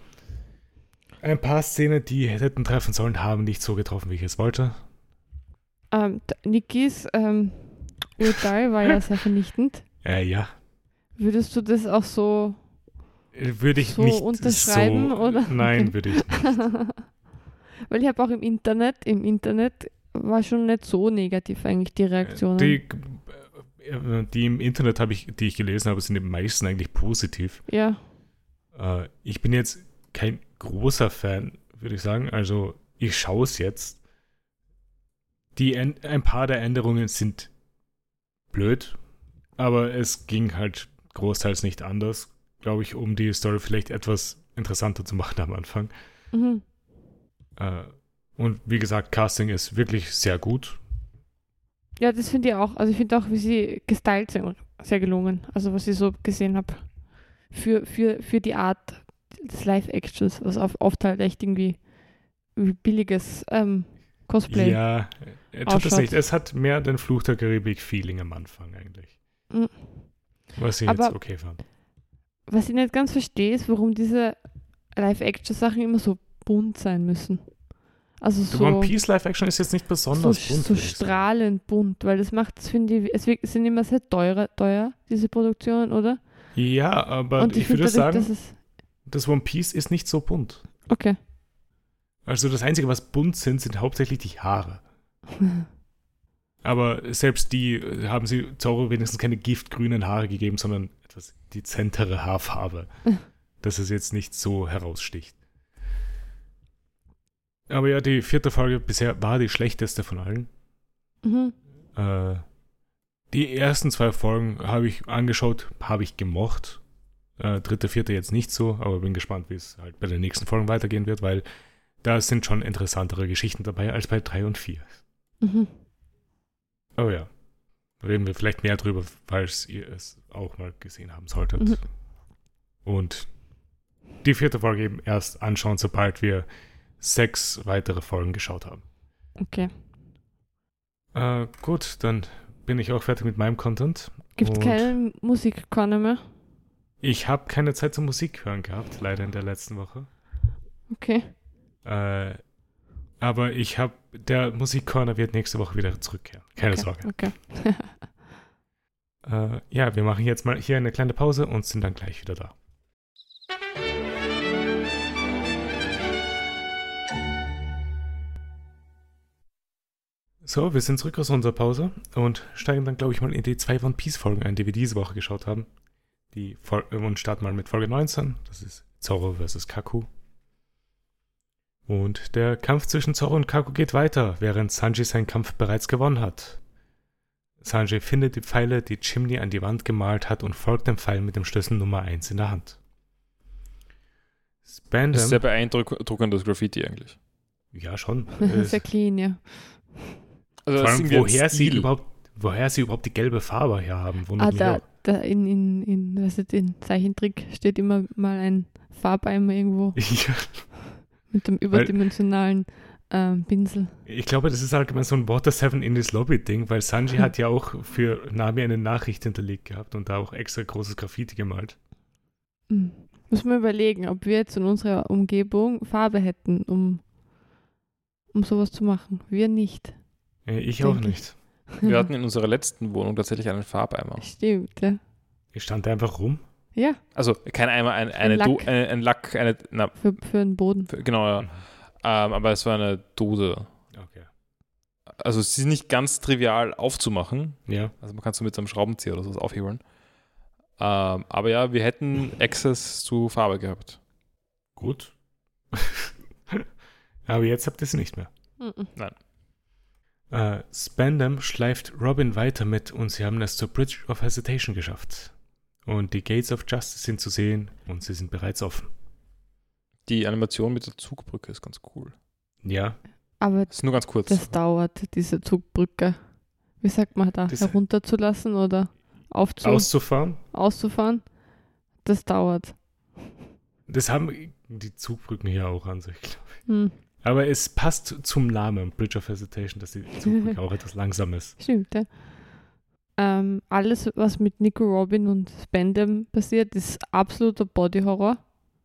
Ein paar Szenen, die hätten treffen sollen, haben nicht so getroffen, wie ich es wollte. Ähm, Nikis ähm, Urteil war ja sehr vernichtend. Äh, ja, Würdest du das auch so würde ich So nicht unterschreiben, so, oder? Nein, würde ich nicht. Weil ich habe auch im Internet, im Internet war schon nicht so negativ eigentlich die Reaktionen. Die, äh, die im Internet habe ich, die ich gelesen habe, sind die meisten eigentlich positiv. ja, Äh, ich bin jetzt kein großer Fan, würde ich sagen. Also ich schaue es jetzt. Die ein paar der Änderungen sind blöd, aber es ging halt großteils nicht anders, glaube ich, um die Story vielleicht etwas interessanter zu machen am Anfang. mhm. Äh, und wie gesagt, Casting ist wirklich sehr gut. ja, das finde ich auch. Also ich finde auch, wie sie gestylt sind, sehr gelungen. Also was ich so gesehen habe. Für, für, für die Art des Live-Actions, was oft halt echt irgendwie wie billiges ähm, Cosplay. Ja, er tut es ausschaut. nicht. Es hat mehr den Fluch der Karibik-Feeling am Anfang eigentlich. Mhm. Was ich Aber- jetzt okay fand. Was ich nicht ganz verstehe, ist, warum diese Live-Action-Sachen immer so bunt sein müssen. Also so, One Piece Live-Action ist jetzt nicht so, besonders bunt. so ich sagen. strahlend bunt, weil das macht, das finde ich, es sind immer sehr teuer, teuer, diese Produktionen, oder? Ja, aber Und ich, finde würde dadurch, sagen, dass es. das One Piece ist nicht so bunt. Okay. Also das Einzige, was bunt sind, sind hauptsächlich die Haare. Aber selbst die äh, haben sie Zoro wenigstens keine giftgrünen Haare gegeben, sondern etwas dezentere Haarfarbe. dass es jetzt nicht so heraussticht. Aber ja, die vierte Folge bisher war die schlechteste von allen. Mhm. Äh, die ersten zwei Folgen habe ich angeschaut, habe ich gemocht. Äh, dritte, vierte jetzt nicht so, aber bin gespannt, wie es halt bei den nächsten Folgen weitergehen wird, weil da sind schon interessantere Geschichten dabei als bei drei und vier. Mhm. Oh ja. Reden wir vielleicht mehr drüber, falls ihr es auch mal gesehen haben solltet. Mhm. Und die vierte Folge eben erst anschauen, sobald wir sechs weitere Folgen geschaut haben. Okay. Äh, gut, dann bin ich auch fertig mit meinem Content. Gibt es keine Musikkorner mehr? Ich habe keine Zeit zum Musik hören gehabt, leider in der letzten Woche. Okay. Äh, aber ich habe, der Musikcorner wird nächste Woche wieder zurückkehren. Keine okay. Sorge. Okay. Äh, ja, wir machen jetzt mal hier eine kleine Pause und sind dann gleich wieder da. So, wir sind zurück aus unserer Pause und steigen dann, glaube ich, mal in die zwei One Piece Folgen ein, die wir diese Woche geschaut haben. Die Fol und starten mal mit Folge 19. Das ist Zorro vs. Kaku. Und der Kampf zwischen Zorro und Kaku geht weiter, während Sanji seinen Kampf bereits gewonnen hat. Sanji findet die Pfeile, die Chimney an die Wand gemalt hat und folgt dem Pfeil mit dem Schlüssel Nummer 1 in der Hand. Das ist sehr Spandam, beeindruckend, das Graffiti eigentlich. ja schon, äh, Sehr clean, ja. Also allem, woher sie, überhaupt, woher sie überhaupt die gelbe Farbe her haben. Ah, wundert mich da, da in, in, in, was ist, in Zeichentrick steht immer mal ein Farbeimer irgendwo Ja, mit dem überdimensionalen ähm, Pinsel. ich glaube, das ist allgemein so ein Water 7 in this Lobby-Ding, weil Sanji hat ja auch für Nami eine Nachricht hinterlegt gehabt und da auch extra großes Graffiti gemalt. Hm. Muss man überlegen, ob wir jetzt in unserer Umgebung Farbe hätten, um, um sowas zu machen. Wir nicht. Äh, Ich auch nicht. Wir hatten in unserer letzten Wohnung tatsächlich einen Farbeimer. Stimmt, ja. Ich stand da einfach rum. Ja, Also kein Eimer, ein, eine Lack. Do, ein, ein Lack, eine, na, für, für den Boden. für, genau, ja. Ähm, aber es war eine Dose. Okay. Also es ist nicht ganz trivial aufzumachen. Ja. Also man kann es so mit so einem Schraubenzieher oder sowas aufhebeln. Ähm, aber ja, wir hätten Access zu Farbe gehabt. Gut. Aber jetzt habt ihr es nicht mehr. Mhm. Äh, Spandam schleift Robin weiter mit und sie haben es zur Bridge of Hesitation geschafft. Und die Gates of Justice sind zu sehen und sie sind bereits offen. Die Animation mit der Zugbrücke ist ganz cool. Ja, Aber Das ist nur ganz kurz. das dauert, diese Zugbrücke. Wie sagt man da? Das- herunterzulassen oder aufzu auszufahren. auszufahren? Das dauert. Das haben die Zugbrücken hier auch an sich, glaube ich. Hm. Aber es passt zum Namen Bridge of Hesitation, dass die Zugbrücke auch etwas langsam ist. Stimmt, ja. Ähm, alles, was mit Nico Robin und Spandam passiert, ist absoluter Body-Horror.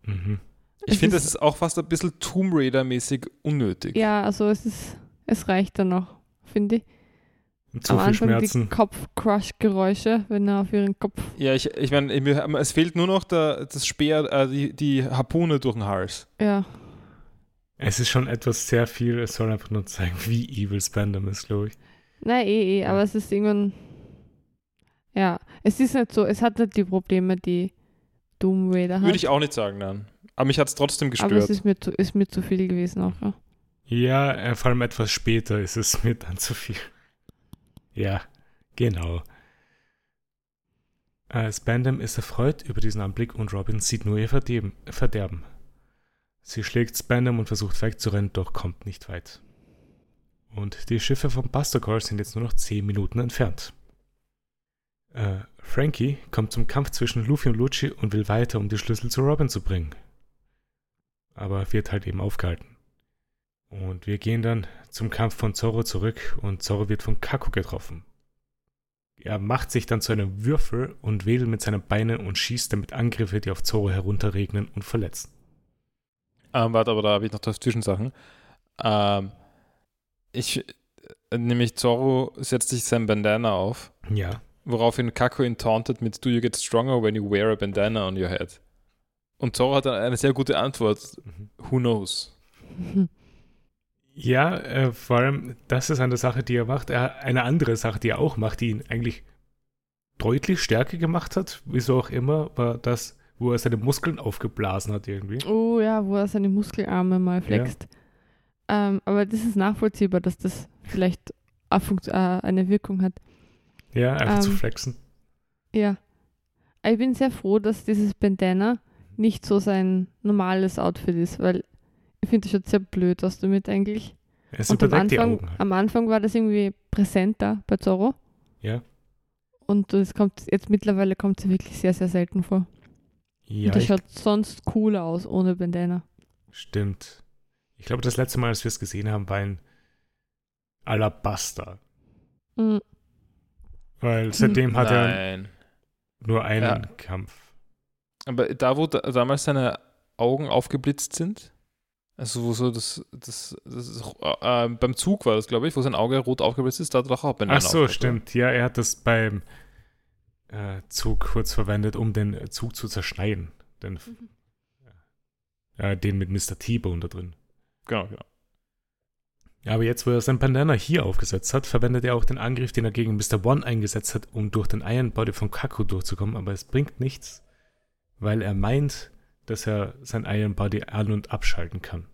Mhm. ich finde, das ist auch fast ein bisschen Tomb Raider-mäßig unnötig. Ja, also es ist, es reicht dann noch, finde ich. Zu Am viel Anfang Schmerzen. die Kopf-Crush-Geräusche, wenn er auf ihren Kopf. Ja, ich, ich meine, es fehlt nur noch der, das Speer, äh, die, die Harpune durch den Hals. Ja, Es ist schon etwas sehr viel. Es soll einfach nur zeigen, wie evil Spandam ist, glaube ich. nein, eh, eh, Ja. aber es ist irgendwann. Ja, es ist nicht so, es hat nicht die Probleme, die Doom Raider hat. Würde ich auch nicht sagen, nein. Aber mich hat es trotzdem aber gestört. es ist mir, zu, ist mir zu viel gewesen auch. Ja. Ja, äh, vor allem etwas später ist es mir dann zu viel. Ja, genau. Äh, Spandam ist erfreut über diesen Anblick und Robin sieht nur ihr Verderben. Sie schlägt Spandam und versucht wegzurennen, doch kommt nicht weit. Und die Schiffe vom Buster Call sind jetzt nur noch 10 Minuten entfernt. Äh, Frankie kommt zum Kampf zwischen Luffy und Lucci und will weiter, um die Schlüssel zu Robin zu bringen. Aber wird halt eben aufgehalten. Und wir gehen dann zum Kampf von Zorro zurück und Zorro wird von Kaku getroffen. Er macht sich dann zu einem Würfel und wedelt mit seinen Beinen und schießt damit Angriffe, die auf Zorro herunterregnen und verletzen. Ähm, warte, aber da habe ich noch zwei Zwischensachen. Ähm, ich, äh, nämlich Zorro setzt sich sein Bandana auf, Ja, woraufhin Kako ihn tauntet mit Do you get stronger when you wear a bandana on your head? Und Zorro hat dann eine sehr gute Antwort. Who knows? ja äh, vor allem, das ist eine Sache, die er macht. Er, eine andere Sache, die er auch macht, die ihn eigentlich deutlich stärker gemacht hat, wieso auch immer, war das, wo er seine Muskeln aufgeblasen hat irgendwie. Oh ja, wo er seine Muskelarme mal flext. Ähm, aber das ist nachvollziehbar, dass das vielleicht eine, äh, Wirkung hat. Ja, einfach zu Ähm, flexen. Ja. Ich bin sehr froh, dass dieses Bandana nicht so sein normales Outfit ist, weil ich finde, das schaut sehr blöd aus damit eigentlich. Es Und am Anfang, halt. am Anfang war das irgendwie präsenter bei Zorro. Ja. Und es kommt jetzt mittlerweile kommt es wirklich sehr, sehr selten vor. Ja, und das ich schaut sonst cooler aus ohne Bandana. Stimmt. Ich glaube, das letzte Mal, als wir es gesehen haben, war ein Alabaster. Mhm. Weil seitdem hat er Nein. nur einen Ja. Kampf. Aber da, wo da, damals seine Augen aufgeblitzt sind, also wo so das, das, das ist, äh, beim Zug war das, glaube ich, wo sein Auge rot aufgeblitzt ist, da hat er doch auch Bandana Ach so, stimmt. Ja, er hat das beim äh, Zug kurz verwendet, um den Zug zu zerschneiden. Den, äh, den mit Mr. T-Bone da drin. Genau, genau. Ja, aber jetzt, wo er sein Bandana hier aufgesetzt hat, verwendet er auch den Angriff, den er gegen Mr. One eingesetzt hat, um durch den Iron Body von Kaku durchzukommen. Aber es bringt nichts, weil er meint, dass er sein Iron Body an- und abschalten kann.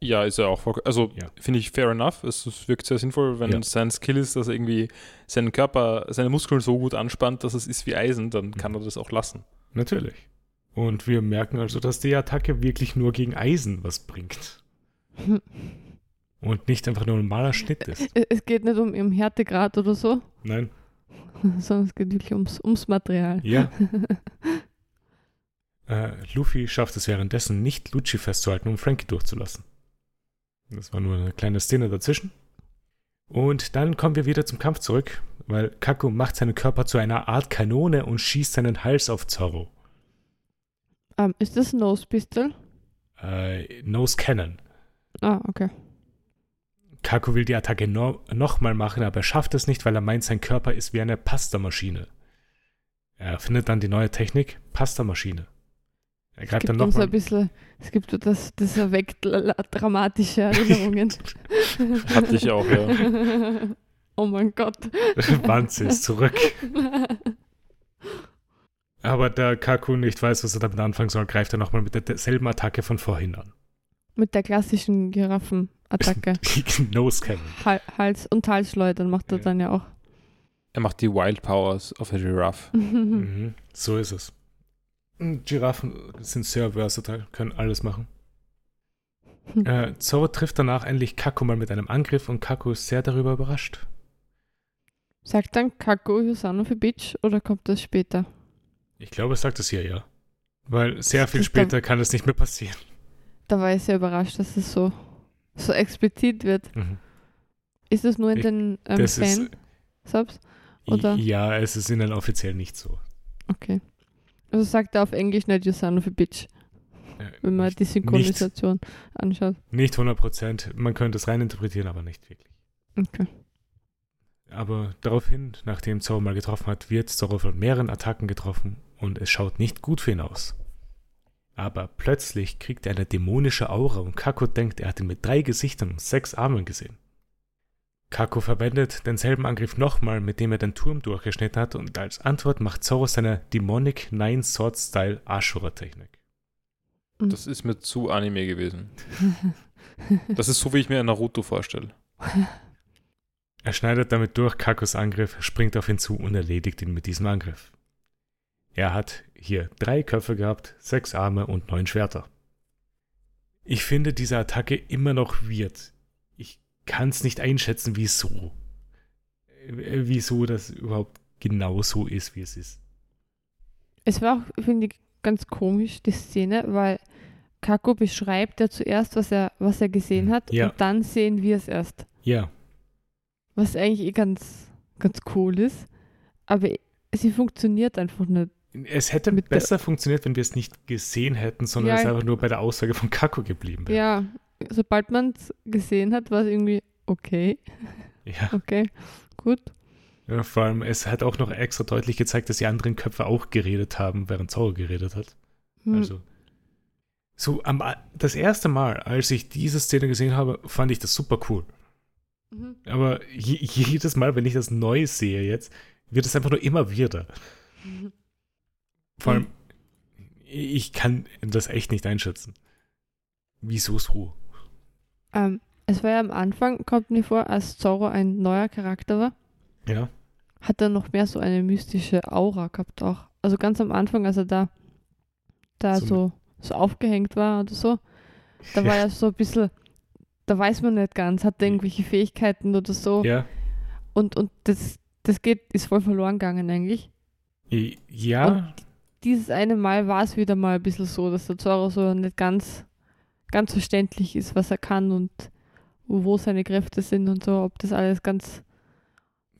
Ja, ist ja auch, also Ja. finde ich fair enough. Es, es wirkt sehr sinnvoll, wenn Ja. sein Skill ist, dass er irgendwie seinen Körper, seine Muskeln so gut anspannt, dass es ist wie Eisen, dann kann er das auch lassen. Natürlich. Und wir merken also, dass die Attacke wirklich nur gegen Eisen was bringt. Und nicht einfach nur ein normaler Schnitt ist. Es es geht nicht um ihren Härtegrad oder so, Nein. sondern es geht wirklich ums, ums Material. Ja. äh, Luffy schafft es währenddessen nicht, Lucci festzuhalten, um Frankie durchzulassen. Das war nur eine kleine Szene dazwischen. Und dann kommen wir wieder zum Kampf zurück, weil Kaku macht seinen Körper zu einer Art Kanone und schießt seinen Hals auf Zorro. Ähm, ist das Nose Pistol? Äh, Nose Cannon. Ah, okay. Kaku will die Attacke no nochmal machen, aber er schafft es nicht, weil er meint, sein Körper ist wie eine Pastamaschine. Er findet dann die neue Technik, Pastamaschine. Er Es greift gibt dann uns nochmal. ein bisschen, es gibt das, das erweckt dramatische Erinnerungen. Hatte ich auch, ja. oh mein Gott. Wanze ist zurück. Aber da Kaku nicht weiß, was er damit anfangen soll, greift er nochmal mit derselben Attacke von vorhin an. Mit der klassischen Giraffenattacke. Nose Cannon. Hal Hals und Halsschleudern macht er Ja. dann ja auch. Er macht die Wild Powers of a Giraffe. Mhm. So ist es. Und Giraffen sind sehr versatile, können alles machen. Äh, Zoro trifft danach endlich Kaku mal mit einem Angriff und Kaku ist sehr darüber überrascht. Sagt dann Kako Yusano für Bitch oder kommt das später? Ich glaube, es sagt es hier ja. Weil sehr viel Das- später kann es nicht mehr passieren. Da war ich sehr überrascht, dass es so, so explizit wird. Mhm. Ist es nur in Ich- den ähm, Das Fan-Subs? Ja, es ist ihnen offiziell nicht so. Okay. Also sagt er auf Englisch nicht Yusano für Bitch, Äh, wenn man nicht, die Synchronisation anschaut. nicht 100 Prozent. Man könnte es reininterpretieren, aber nicht wirklich. Okay. Aber daraufhin, nachdem Zoro mal getroffen hat, wird Zoro von mehreren Attacken getroffen und es schaut nicht gut für ihn aus. Aber plötzlich kriegt er eine dämonische Aura und Kako denkt, er hat ihn mit drei Gesichtern und sechs Armen gesehen. Kako verwendet denselben Angriff nochmal, mit dem er den Turm durchgeschnitten hat und als Antwort macht Zoro seine Demonic Nine Sword Style Ashura-Technik. Das ist mir zu Anime gewesen. Das ist so, wie ich mir ein Naruto vorstelle. Er schneidet damit durch Kakos Angriff, springt auf ihn zu und erledigt ihn mit diesem Angriff. Er hat hier drei Köpfe gehabt, sechs Arme und neun Schwerter. Ich finde diese Attacke immer noch weird. Kann es nicht einschätzen, wieso. Äh, Wieso das überhaupt genau so ist, wie es ist. Es war auch, finde ich, ganz komisch, die Szene, weil Kako beschreibt ja zuerst, was er, was er gesehen hat Ja. und dann sehen wir es erst. Ja, Was eigentlich eh ganz, ganz cool ist. Aber sie funktioniert einfach nicht. es hätte besser funktioniert, wenn wir es nicht gesehen hätten, sondern Ja. es einfach nur bei der Aussage von Kako geblieben wäre. Ja, sobald man es gesehen hat, war es irgendwie okay, Ja. okay, gut. Ja, vor allem, es hat auch noch extra deutlich gezeigt, dass die anderen Köpfe auch geredet haben, während Zoro geredet hat. Hm. Also, so am, das erste Mal, als ich diese Szene gesehen habe, fand ich das super cool. Mhm. Aber je, jedes Mal, wenn ich das neu sehe jetzt, wird es einfach nur immer wieder. Vor allem, ich kann das echt nicht einschätzen. Wieso so? Ähm, es war ja am Anfang, kommt mir vor, als Zorro ein neuer Charakter war, Ja, hat er noch mehr so eine mystische Aura gehabt auch. Also ganz am Anfang, als er da, da So so, so aufgehängt war oder so, da war er so ein bisschen, da weiß man nicht ganz, hat er irgendwelche Fähigkeiten oder so. ja, Und, und das, das geht, ist voll verloren gegangen eigentlich. Ja, Dieses eine Mal war es wieder mal ein bisschen so, dass der Zorro so nicht ganz, ganz verständlich ist, was er kann und wo seine Kräfte sind und so, ob das alles ganz,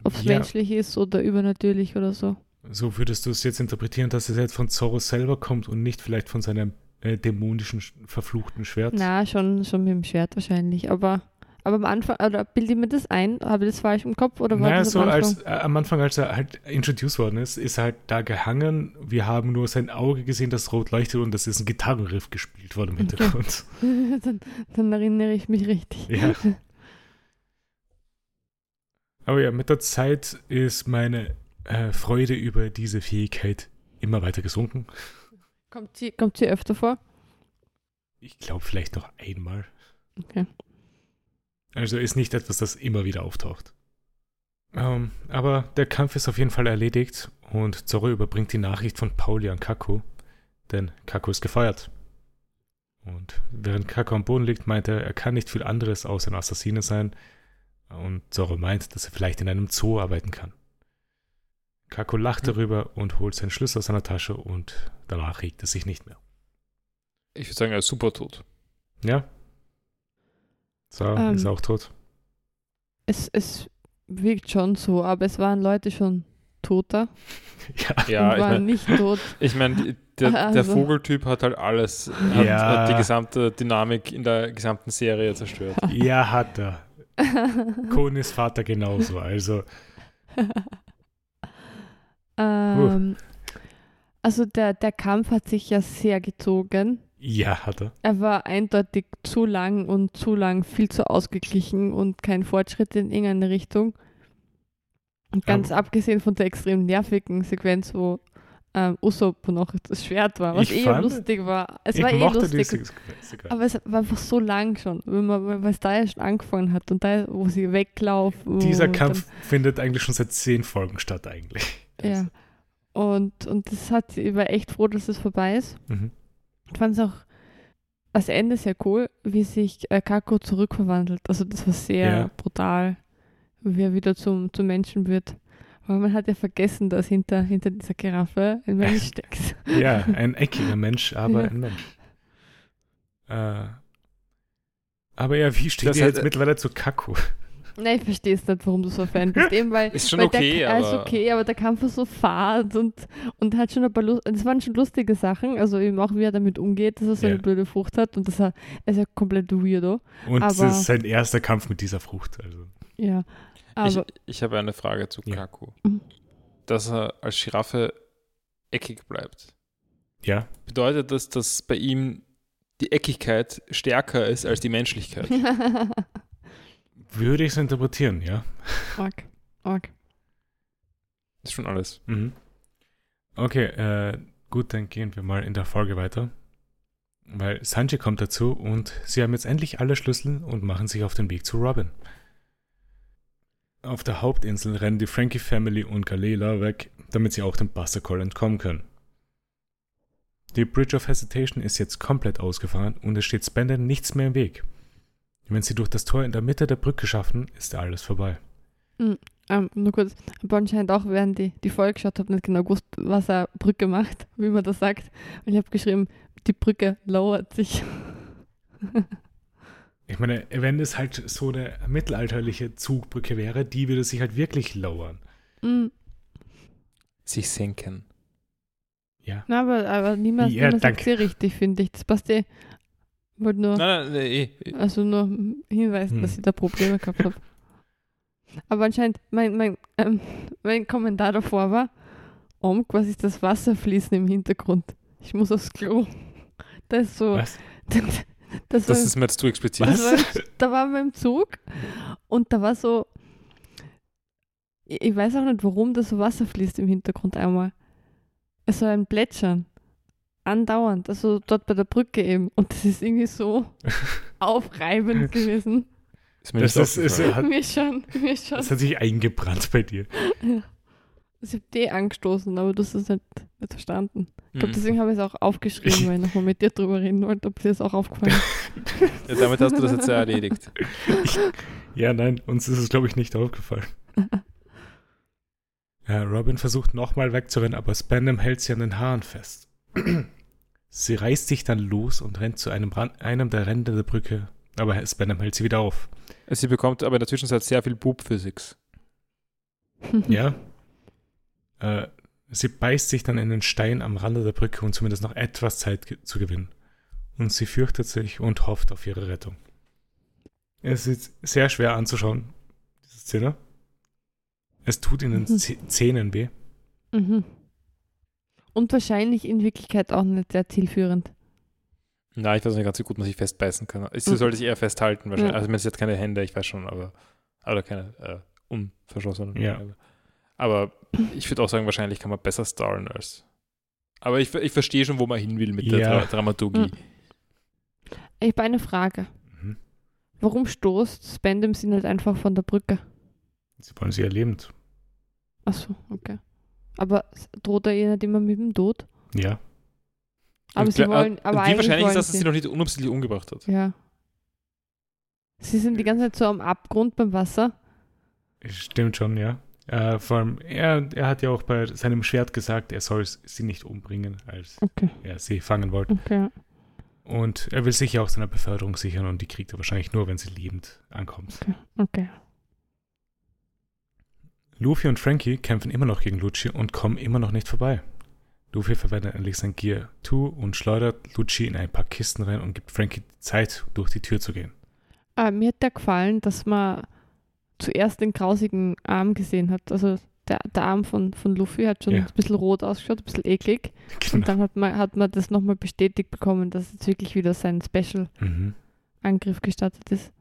ob es ja. menschlich ist oder übernatürlich oder so. So würdest du es jetzt interpretieren, dass es jetzt von Zorro selber kommt und nicht vielleicht von seinem äh, dämonischen, sch- verfluchten Schwert? Na, schon, schon mit dem Schwert wahrscheinlich, aber, aber am Anfang, oder bilde ich mir das ein? Habe ich das falsch im Kopf oder war naja, das so am Anfang? als, äh, am Anfang, als er halt introduced worden ist, ist er halt da gehangen. Wir haben nur sein Auge gesehen, das rot leuchtet und das ist ein Gitarrenriff gespielt worden im Okay. Hintergrund. dann, dann erinnere ich mich richtig. Ja. Aber ja, mit der Zeit ist meine äh, Freude über diese Fähigkeit immer weiter gesunken. Kommt sie, kommt sie öfter vor? Ich glaube vielleicht noch einmal. Okay. Also ist nicht etwas, das immer wieder auftaucht. Ähm, aber der Kampf ist auf jeden Fall erledigt und Zorro überbringt die Nachricht von Pauli an Kaku, denn Kaku ist gefeuert. Und während Kako am Boden liegt, meint er, er kann nicht viel anderes außer ein Assassine sein. Und Zorro meint, dass er vielleicht in einem Zoo arbeiten kann. Kako lacht Hm. darüber und holt seinen Schlüssel aus seiner Tasche und danach regt er sich nicht mehr. Ich würde sagen, er ist super tot. Ja? So, Ähm. ist auch tot. Es, es wirkt schon so, aber es waren Leute schon toter Ja, Ja, ich waren meine, nicht tot. ich mein, der, der Also. Vogeltyp hat halt alles, hat, Ja. hat die gesamte Dynamik in der gesamten Serie zerstört. ja hat er. Konis Vater genauso. Also, ähm, also der, der Kampf hat sich ja sehr gezogen. Ja, hat er. Er war eindeutig zu lang und zu lang viel zu ausgeglichen und kein Fortschritt in irgendeine Richtung. Und ganz abgesehen von der extrem nervigen Sequenz, wo ähm, Usopp noch das Schwert war, was eh fand- lustig war. Es war eh lustig. aber es war einfach so lang schon, wenn man, weil es da ja schon angefangen hat und da, wo sie weglaufen. Dieser Kampf findet eigentlich schon seit zehn Folgen statt, eigentlich. Dann, ja. Und, und das hat, ich war echt froh, dass es vorbei ist. Mhm. Ich fand es auch das Ende sehr cool, wie sich äh, Kako zurückverwandelt. Also das war sehr Ja. brutal, wie er wieder zum, zum Menschen wird. Aber man hat ja vergessen, dass hinter, hinter dieser Giraffe ein Mensch steckt. Ja, ein eckiger Mensch, aber Ja. ein Mensch. Äh, aber ja, wie steht Das ihr jetzt äh, mittlerweile zu Kaku? Nein, ich verstehe es nicht, warum du so ein Fan bist. Eben weil, Ist schon weil okay, der, er ist aber- okay, aber der Kampf war so fad und, und hat schon ein paar Lust, das waren schon lustige Sachen, also eben auch wie er damit umgeht, dass er so Ja. eine blöde Frucht hat und das er, er ist ja komplett weirdo. Und es aber- ist sein erster Kampf mit dieser Frucht. Also. Ja. Ich, Aber ich habe eine Frage zu Ja. Kaku. Mhm. Dass er als Giraffe eckig bleibt. Ja, Bedeutet das, dass bei ihm die Eckigkeit stärker ist als die Menschlichkeit? würde ich es interpretieren, ja. Arg. Das ist schon alles. Mhm. Okay, äh, gut, dann gehen wir mal in der Folge weiter. Weil Sanji kommt dazu und sie haben jetzt endlich alle Schlüssel und machen sich auf den Weg zu Robin. Auf der Hauptinsel rennen die Frankie Family und Galela weg, damit sie auch dem Buster Call entkommen können. Die Bridge of Hesitation ist jetzt komplett ausgefahren und es steht Spender nichts mehr im Weg. Wenn sie durch das Tor in der Mitte der Brücke schaffen, ist alles vorbei. Ähm, nur kurz, aber anscheinend auch, während die, die Folge geschaut habe, nicht genau gewusst, was er Brücke macht, wie man das sagt. Und ich habe geschrieben, die Brücke lowert sich. Ich meine, wenn es halt so eine mittelalterliche Zugbrücke wäre, die würde sich halt wirklich lowern. Mm, Sich senken. Ja. na, aber, aber niemand, Ja, niemand sagt sie richtig, finde ich. Das passt eh. Wollte nur, Nein, nein, nein, eh, eh. also nur hinweisen, Hm. dass ich da Probleme gehabt habe. Aber anscheinend, mein, mein, ähm, mein Kommentar davor war, Omg, was ist das Wasserfließen im Hintergrund? Ich muss aufs Klo. Das ist so. Was? Das, Das war, ist mir jetzt zu explizit. Das Was? war, da waren wir im Zug und da war so, ich ich weiß auch nicht, warum da so Wasser fließt im Hintergrund einmal. Es war ein Plätschern. Andauernd, also dort bei der Brücke eben. Und das ist irgendwie so aufreibend gewesen. Ist mir Das, ist, ist, hat, mir schon, mir schon. das hat sich eingebrannt bei dir. Also ich habe die angestoßen, aber du hast es nicht, nicht verstanden. Ich glaube, Mhm. deswegen habe ich es auch aufgeschrieben, weil ich nochmal mit dir drüber reden wollte, ob dir das auch aufgefallen ist. Ja, damit hast du das jetzt ja erledigt. Ja, nein, uns ist es, glaube ich, nicht aufgefallen. Ja, Robin versucht nochmal wegzurennen, aber Spandam hält sie an den Haaren fest. Sie reißt sich dann los und rennt zu einem, Ran einem der Ränder der Brücke, aber Spandam hält sie wieder auf. Sie bekommt aber in der Zwischenzeit sehr viel Boob-Physics. Ja. Äh, sie beißt sich dann in den Stein am Rande der Brücke, um zumindest noch etwas Zeit ge zu gewinnen. Und sie fürchtet sich und hofft auf ihre Rettung. Es ist sehr schwer anzuschauen, diese Szene. Es tut in den Mhm. Zähnen weh. Mhm. Und wahrscheinlich in Wirklichkeit auch nicht sehr zielführend. Na, ich weiß nicht ganz, wie gut man sich festbeißen kann. Sie Mhm. sollte sich eher festhalten, wahrscheinlich. Ja. Also, man hat keine Hände, ich weiß schon, aber. Oder keine äh, unverschossenen. Ja. Hände. Aber ich würde auch sagen, wahrscheinlich kann man besser starren als. Aber ich, ich verstehe schon, wo man hin will mit der Ja. Dra Dramaturgie. Mhm. Ich habe eine Frage. Mhm. Warum stoßt Spandam sie nicht einfach von der Brücke? Sie wollen sie erlebend. Achso, okay. Aber droht er ihr nicht immer mit dem Tod? Ja. Aber Und sie klar- wollen, aber wie wahrscheinlich ist das, dass sie, sie noch nicht unabsichtlich umgebracht hat? Ja. Sie sind die ganze Zeit so am Abgrund beim Wasser. Stimmt schon, ja. Äh, vor allem, er, er hat ja auch bei seinem Schwert gesagt, er soll sie nicht umbringen, als Okay, er sie fangen wollte. okay. Und er will sich ja auch seiner Beförderung sichern und die kriegt er wahrscheinlich nur, wenn sie lebend ankommt. Okay. Luffy und Frankie kämpfen immer noch gegen Lucci und kommen immer noch nicht vorbei. Luffy verwendet endlich sein Gear 2 und schleudert Lucci in ein paar Kisten rein und gibt Frankie Zeit, durch die Tür zu gehen. Ah, mir hat der gefallen, dass man zuerst den grausigen Arm gesehen hat. Also der, der Arm von, von Luffy hat schon Ja. ein bisschen rot ausgeschaut, ein bisschen eklig. Und Genau. dann hat man, hat man das nochmal bestätigt bekommen, dass jetzt wirklich wieder sein Special-Angriff Mhm. gestartet ist.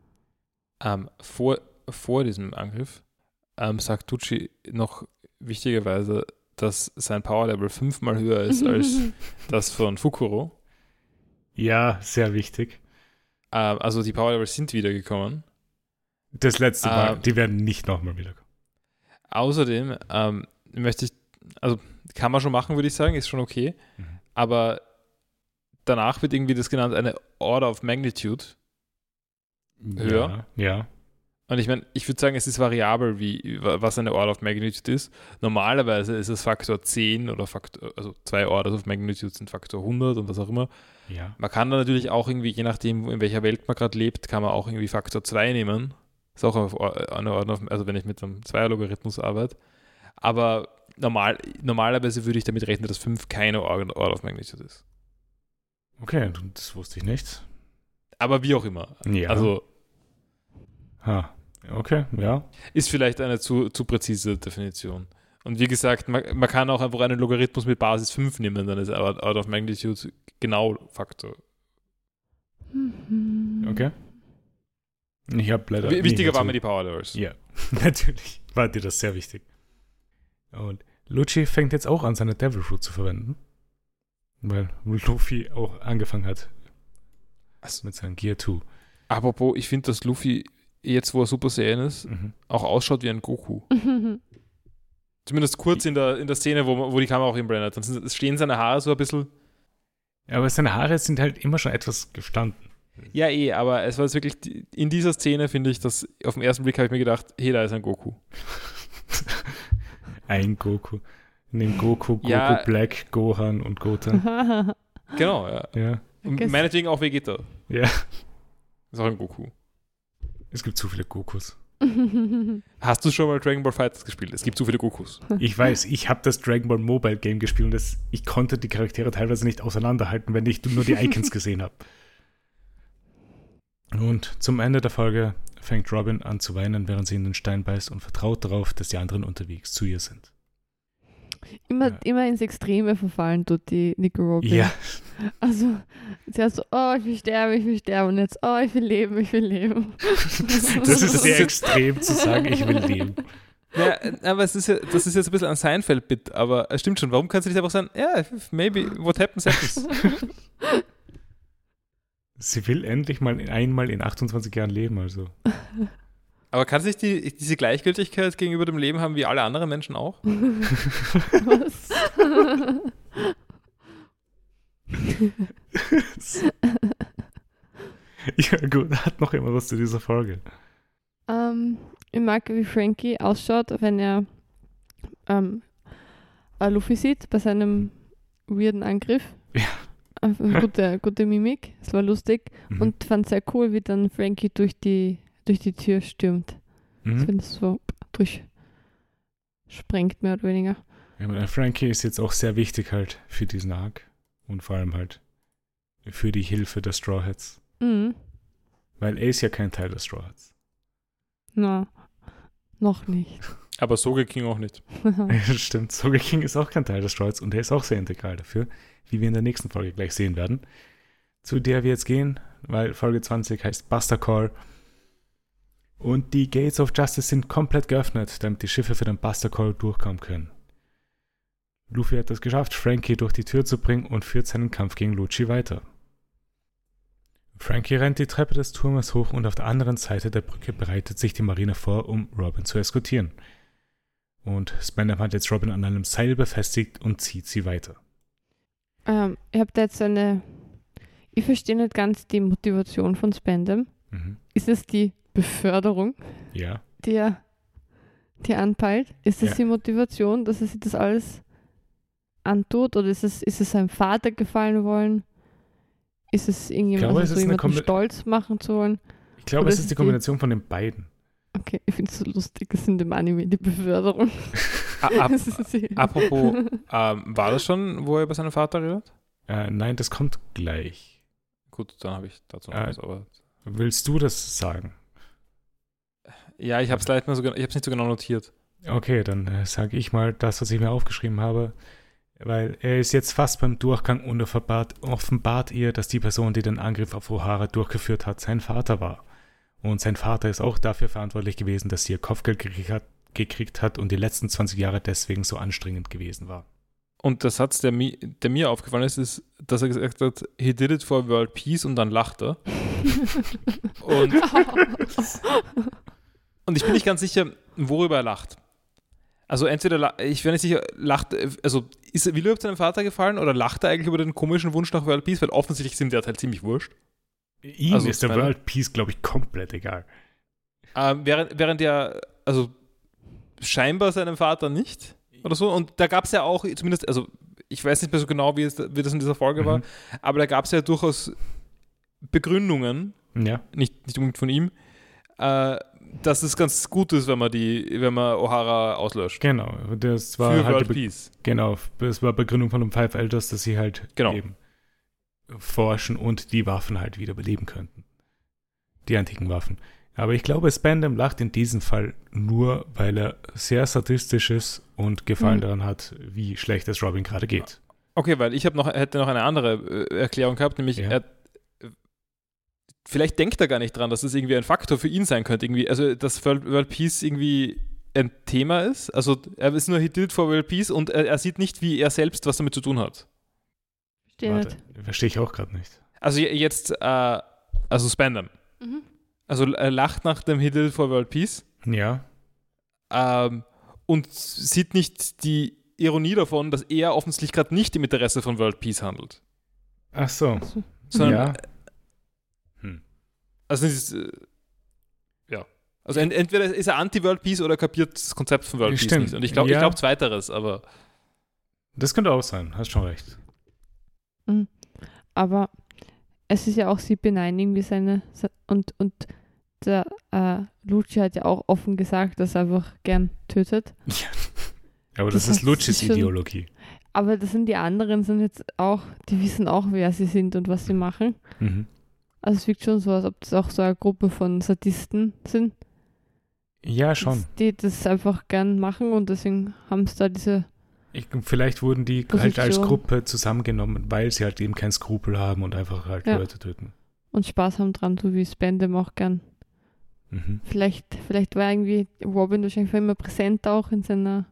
Ähm, vor, vor diesem Angriff ähm, sagt Tucci noch wichtigerweise, dass sein Power Level fünfmal höher ist als das von Fukuro. Ja, sehr wichtig. Ähm, also die Power Levels sind wiedergekommen. Das letzte Mal, Ähm, die werden nicht nochmal wiederkommen. Außerdem ähm, möchte ich, also kann man schon machen, würde ich sagen, ist schon okay. Mhm. Aber danach wird irgendwie das genannt eine Order of Magnitude. höher? Ja, ja. Und ich meine, ich würde sagen, es ist variabel, wie, was eine Order of Magnitude ist. Normalerweise ist es Faktor 10 oder Faktor, also zwei Orders of Magnitude sind Faktor 100 und was auch immer. ja. Man kann da natürlich auch irgendwie, je nachdem, in welcher Welt man gerade lebt, kann man auch irgendwie Faktor 2 nehmen. Ist auch eine Order of, also wenn ich mit einem Zweierlogarithmus arbeite. Aber normal, normalerweise würde ich damit rechnen, dass 5 keine Order Order of Magnitude ist. Okay, das wusste ich nicht. Aber wie auch immer. Ja. Also Ha. Okay, ja. ist vielleicht eine zu, zu präzise Definition. Und wie gesagt, man, man kann auch einfach einen Logarithmus mit Basis 5 nehmen, dann ist Out out of Magnitude genau Faktor. Okay. Ich habe leider. W- Wichtiger waren mir die Power Levels. Ja, natürlich war dir das sehr wichtig. Und Lucci fängt jetzt auch an, seine Devil Fruit zu verwenden. Weil Luffy auch angefangen hat Also, mit seinem Gear 2. apropos, ich finde, dass Luffy, jetzt wo er Super Saiyan ist, Mhm. auch ausschaut wie ein Goku. Zumindest kurz in der, in der Szene, wo, wo die Kamera auch ihn blendet. Dann sind, stehen seine Haare so ein bisschen. Aber seine Haare sind halt immer schon etwas gestanden. Ja, eh, aber es war jetzt wirklich, in dieser Szene finde ich, dass auf den ersten Blick habe ich mir gedacht, hey, da ist ein Goku. Ein Goku. Neben Goku, Goku Ja. Black, Gohan und Goten. Genau, ja. ja. Und meinetwegen auch Vegeta. Ja. Ist auch ein Goku. Es gibt zu viele Gokus. Hast du schon mal Dragon Ball Fighters gespielt? Es gibt zu viele Gokus. Ich weiß, ich habe das Dragon Ball Mobile Game gespielt und das, ich konnte die Charaktere teilweise nicht auseinanderhalten, wenn ich nur die Icons gesehen habe. Und zum Ende der Folge fängt Robin an zu weinen, während sie in den Stein beißt und vertraut darauf, dass die anderen unterwegs zu ihr sind. Immer, Ja. immer ins Extreme verfallen tut die Nico Robin. Ja, Also, zuerst so, oh, ich will sterben, ich will sterben. Und jetzt, oh, ich will leben, ich will leben. das ist sehr extrem zu sagen, ich will leben. Ja, aber es ist ja, das ist jetzt ein bisschen ein Seinfeld-Bit, aber es stimmt schon. Warum kannst du nicht einfach sagen, ja, maybe what happens, happens? Sie will endlich mal einmal in 28 Jahren leben, also. Aber kann sie nicht die, diese Gleichgültigkeit gegenüber dem Leben haben wie alle anderen Menschen auch? Was? Ja, gut, hat noch immer was zu dieser Folge. ähm, ich mag, wie Frankie ausschaut, wenn er ähm, äh, Luffy sieht bei seinem weirden Angriff. Ja. Äh, Gute, gute Mimik, es war lustig. Mhm. Und fand sehr cool, wie dann Frankie durch die, durch die Tür stürmt. mhm. Wenn es so durchsprengt, mehr oder weniger. Ja, aber der Frankie ist jetzt auch sehr wichtig halt für diesen Arc und vor allem halt für die Hilfe der Straw Hats. Mhm. Weil er ist ja kein Teil der Straw Hats. Na, noch nicht. Aber Soge King auch nicht. Stimmt, Soga King ist auch kein Teil der Straw Hats und er ist auch sehr integral dafür, wie wir in der nächsten Folge gleich sehen werden. Zu der wir jetzt gehen, weil Folge 20 heißt Buster Call. Und die Gates of Justice sind komplett geöffnet, damit die Schiffe für den Buster Call durchkommen können. Luffy hat es geschafft, Frankie durch die Tür zu bringen und führt seinen Kampf gegen Lucci weiter. Frankie rennt die Treppe des Turmes hoch und auf der anderen Seite der Brücke bereitet sich die Marine vor, um Robin zu eskortieren. Und Spandam hat jetzt Robin an einem Seil befestigt und zieht sie weiter. Ähm, ich habe da jetzt eine. Ich verstehe nicht ganz die Motivation von Spandam. Mhm. Ist es die Beförderung, Ja. die er, die anpeilt? Ist es Ja. die Motivation, dass er sich das alles antut? Oder ist es, ist es seinem Vater gefallen wollen? Ist es irgendjemand, glaube, also so stolz machen zu wollen? Ich glaube, Oder es ist ist die die- Kombination von den beiden. Okay, ich finde es so lustig, es in dem Anime die Beförderung. A- ab, Das apropos, ähm, war das schon, wo er über seinen Vater redet? Äh, nein, das kommt gleich. Gut, dann habe ich dazu noch Ah. was, aber. Willst du das sagen? Ja, ich habe es leider so, ich hab's nicht so genau notiert. Okay, dann äh, sage ich mal das, was ich mir aufgeschrieben habe. Weil er ist jetzt fast beim Durchgang und offenbart, offenbart ihr, dass die Person, die den Angriff auf O'Hara durchgeführt hat, sein Vater war. Und sein Vater ist auch dafür verantwortlich gewesen, dass sie ihr Kopfgeld gekriegt hat, gekriegt hat und die letzten 20 Jahre deswegen so anstrengend gewesen war. Und der Satz, der, mi, der mir aufgefallen ist, ist, dass er gesagt hat, he did it for world peace und dann lacht er. Und, und ich bin nicht ganz sicher, worüber er lacht. Also entweder, ich bin nicht sicher, lacht, also ist, will er überhaupt seinem Vater gefallen oder lacht er eigentlich über den komischen Wunsch nach World Peace? Weil offensichtlich sind der halt ziemlich wurscht. Ihm Also ist der meine- World Peace, glaube ich, komplett egal. Ähm, während, während er, also scheinbar seinem Vater nicht oder so. Und da gab es ja auch, zumindest, also ich weiß nicht mehr so genau, wie, es, wie das in dieser Folge war, Mhm. aber da gab es ja durchaus Begründungen, Ja, nicht, nicht unbedingt von ihm, äh, dass es ganz gut ist, wenn man die, wenn man O'Hara auslöscht. genau. Das war Für halt World Peace. Genau, das war Begründung von den Five Elders, dass sie halt Genau. eben forschen und die Waffen halt wieder beleben könnten. Die antiken Waffen. Aber ich glaube, Spandam lacht in diesem Fall nur, weil er sehr sadistisch ist und Gefallen Mhm. daran hat, wie schlecht es Robin gerade geht. Okay, weil ich noch, hätte noch eine andere äh, Erklärung gehabt, nämlich Ja. er, vielleicht denkt er gar nicht dran, dass es irgendwie ein Faktor für ihn sein könnte. Irgendwie, also dass World, Peace irgendwie ein Thema ist. Also er ist nur he did it for World Peace und er, er sieht nicht, wie er selbst was damit zu tun hat. Verstehe Warte, verstehe ich auch gerade nicht. Also je- jetzt, äh, also Spandam. Mhm. Also er lacht nach dem he did it for World Peace Ja, ähm, und sieht nicht die Ironie davon, dass er offensichtlich gerade nicht im Interesse von World Peace handelt. ach so. Sondern ja. Also es ist, äh, ja. Also ent entweder ist er Anti-World Peace oder kapiert das Konzept von World Peace Stimmt. nicht. Und ich glaube Ja. ich glaub zweiteres, aber Das könnte auch sein, hast schon recht. Aber es ist ja auch sie benein irgendwie seine se- und und der äh, Lucci hat ja auch offen gesagt, dass er einfach gern tötet. Aber das, Das ist schon- Ideologie. Aber das sind die anderen sind jetzt auch, die wissen auch, wer sie sind und was sie machen. Mhm. Also es wirkt schon so, als ob das auch so eine Gruppe von Sadisten sind, Ja, schon. die das einfach gern machen und deswegen haben sie da diese Ich, vielleicht wurden die halt als Position. Gruppe zusammengenommen, weil sie halt eben keinen Skrupel haben und einfach halt Ja. Leute töten. und Spaß haben dran, so wie Spandam auch gern. Mhm. Vielleicht, vielleicht war irgendwie Robin wahrscheinlich immer präsent auch in seiner,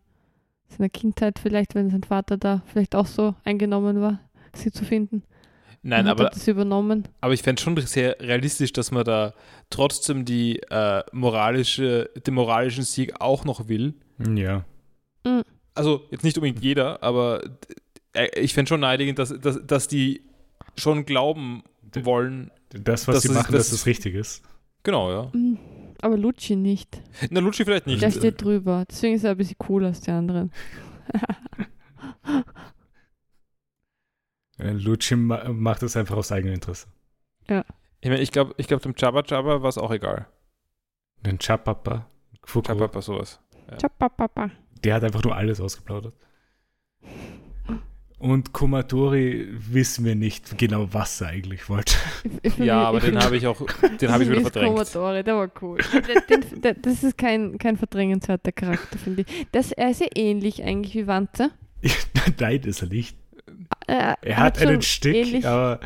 seiner Kindheit, vielleicht, wenn sein Vater da vielleicht auch so eingenommen war, sie zu finden. Nein, aber, er das übernommen. aber ich fände schon sehr realistisch, dass man da trotzdem die äh, moralische, den moralischen Sieg auch noch will. Ja. Also jetzt nicht unbedingt jeder, aber äh, ich fände schon naheliegend, dass, dass, dass die schon glauben wollen. Das, was Das sie machen, das- dass es richtig ist. Genau, ja. Mm, Aber Lucci nicht. Na, Lucci vielleicht nicht. Der steht drüber. Deswegen ist er ein bisschen cooler als die anderen. Lucci ma macht das einfach aus eigenem Interesse. Ich meine, ich glaube, ich glaub, dem Jabba Jabba war es auch egal. Den Chapapa, Jabba sowas. Papa. der hat einfach nur alles ausgeplaudert. Und Kumatori wissen wir nicht genau, was er eigentlich wollte. Ja, aber den habe ich auch, den habe ich wieder verdrängt. Commodore, der war cool. Den, den, das ist kein, kein verdrängenswerter Charakter, finde ich. Das, er ist ja ähnlich eigentlich wie Wante. Nein, ist er nicht. Er, Er hat einen Stick, ähnlich- aber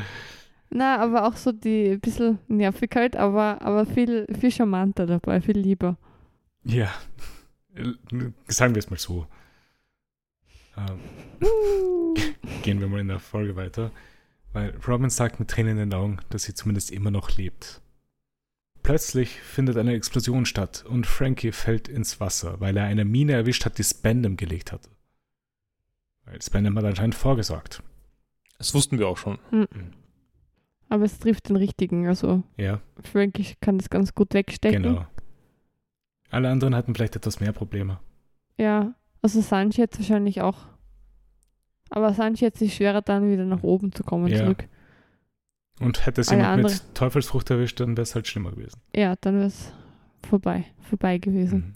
Na, aber auch so die ein bisschen nervig halt, aber, aber viel, viel charmanter dabei, viel lieber. ja, sagen wir es mal so. Ähm, gehen wir mal in der Folge weiter. Weil Robin sagt mit Tränen in den Augen, dass sie zumindest immer noch lebt. Plötzlich findet eine Explosion statt und Frankie fällt ins Wasser, weil er eine Mine erwischt hat, die Spandam gelegt hatte. Weil Spandam hat anscheinend vorgesorgt. Das wussten wir auch schon. Aber es trifft den richtigen. Also Ja, Frankie kann das ganz gut wegstecken. genau. Alle anderen hatten vielleicht etwas mehr Probleme. Ja, also Sanji jetzt wahrscheinlich auch. Aber Sanji hat sich schwerer dann wieder nach oben zu kommen Ja. zurück. Und hätte es Alle jemand andere- mit Teufelsfrucht erwischt, dann wäre es halt schlimmer gewesen. Ja, dann wäre es vorbei, vorbei gewesen. Mhm.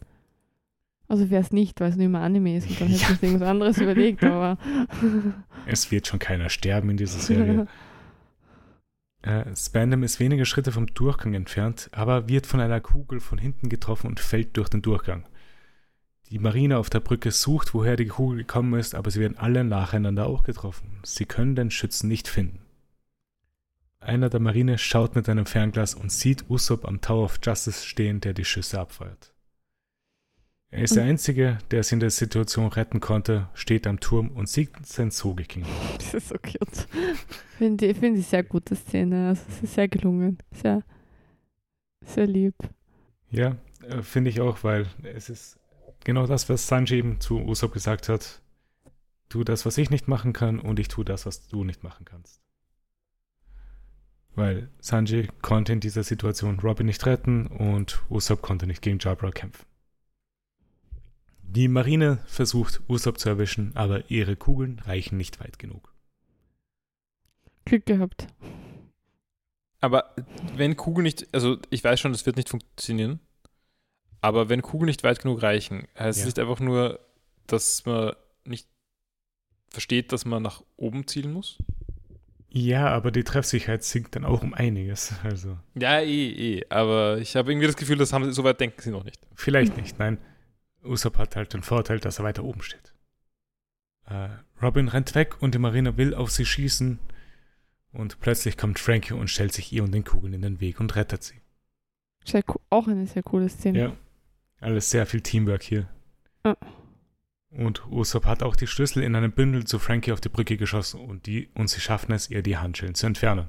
Also wäre es nicht, weil es nur immer Anime ist und dann hätte Ja. ich mir irgendwas anderes überlegt, aber Es wird schon keiner sterben in dieser Serie. Äh, Spandam ist wenige Schritte vom Durchgang entfernt, aber wird von einer Kugel von hinten getroffen und fällt durch den Durchgang. Die Marine auf der Brücke sucht, woher die Kugel gekommen ist, aber sie werden alle nacheinander auch getroffen. Sie können den Schützen nicht finden. Einer der Marine schaut mit einem Fernglas und sieht Usopp am Tower of Justice stehen, der die Schüsse abfeuert. Er ist der. Einzige, der sie in der Situation retten konnte, steht am Turm und sieht sein Soge gegenüber. das ist so cute. Finde ich, find ich sehr gute Szene. Also es ist sehr gelungen. Sehr, sehr lieb. Ja, äh, finde ich auch, weil es ist genau das, was Sanji eben zu Usopp gesagt hat. Tu das, was ich nicht machen kann, und ich tue das, was du nicht machen kannst. Weil Sanji konnte in dieser Situation Robin nicht retten und Usopp konnte nicht gegen Jabra kämpfen. Die Marine versucht, Usopp zu erwischen, aber ihre Kugeln reichen nicht weit genug. Glück gehabt. Aber wenn Kugeln nicht, also ich weiß schon, das wird nicht funktionieren, aber wenn Kugeln nicht weit genug reichen, heißt Ja. es nicht einfach nur, dass man nicht versteht, dass man nach oben zielen muss? Ja, aber die Treffsicherheit sinkt dann auch um einiges. Also Ja, eh, eh. Aber ich habe irgendwie das Gefühl, das haben sie, so weit denken sie noch nicht. Vielleicht nicht, nein. Usopp hat halt den Vorteil, dass er weiter oben steht. Äh, Robin rennt weg und die Marine will auf sie schießen. Und plötzlich kommt Frankie und stellt sich ihr und den Kugeln in den Weg und rettet sie. Sehr co- auch eine sehr coole Szene. Ja. Alles sehr viel Teamwork hier. Ja. Und Usopp hat auch die Schlüssel in einem Bündel zu Frankie auf die Brücke geschossen und, die, und sie schaffen es, ihr die Handschellen zu entfernen.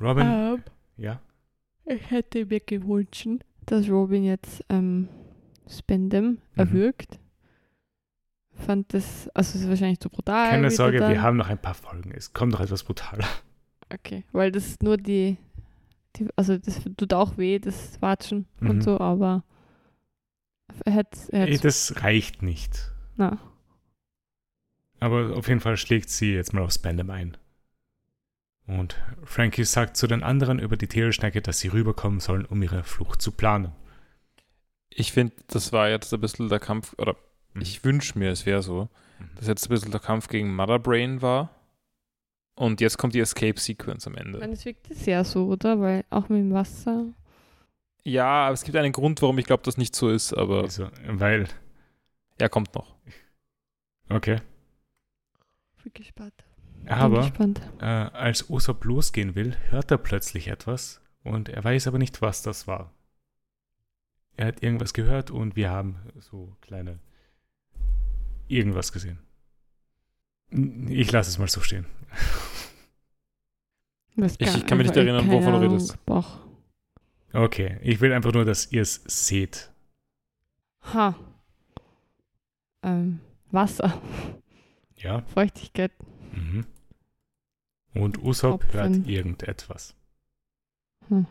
Robin, Ähm, ja, ich hätte mir gewünscht, dass Robin jetzt ähm, Spendem erwürgt. Fand das, also es ist wahrscheinlich zu brutal. keine Sorge, dann. wir haben noch ein paar Folgen. Es kommt noch etwas brutaler. Okay, weil das ist nur die, die also das tut auch weh, das Watschen Mhm. und so, aber er hat, er hat das reicht nicht. na, Aber auf jeden Fall schlägt sie jetzt mal auf Spandam ein. Und Frankie sagt zu den anderen über die Teleschnecke, dass sie rüberkommen sollen, um ihre Flucht zu planen. Ich finde, das war jetzt ein bisschen der Kampf, oder Mhm. ich wünsche mir, es wäre so, Mhm. dass jetzt ein bisschen der Kampf gegen Mother Brain war. Und jetzt kommt die Escape-Sequence am ich Ende. meine, es wirkt sehr so, oder? Weil auch mit dem Wasser. Ja, aber es gibt einen Grund, warum ich glaube, das nicht so ist, aber Also, weil, er kommt noch. okay. Bin gespannt. Bin Aber gespannt. äh, als Usopp losgehen will, hört er plötzlich etwas und er weiß aber nicht, was das war. Er hat irgendwas gehört und wir haben so kleine irgendwas gesehen. Ich lasse es mal so stehen. Ich- ich kann mich nicht erinnern, wovon du redest. Boah. Okay, ich will einfach nur, dass ihr es seht. Ha. Ähm, Wasser, Ja. Feuchtigkeit. Mhm. Und Usopp Tropfen. hört irgendetwas. Hm.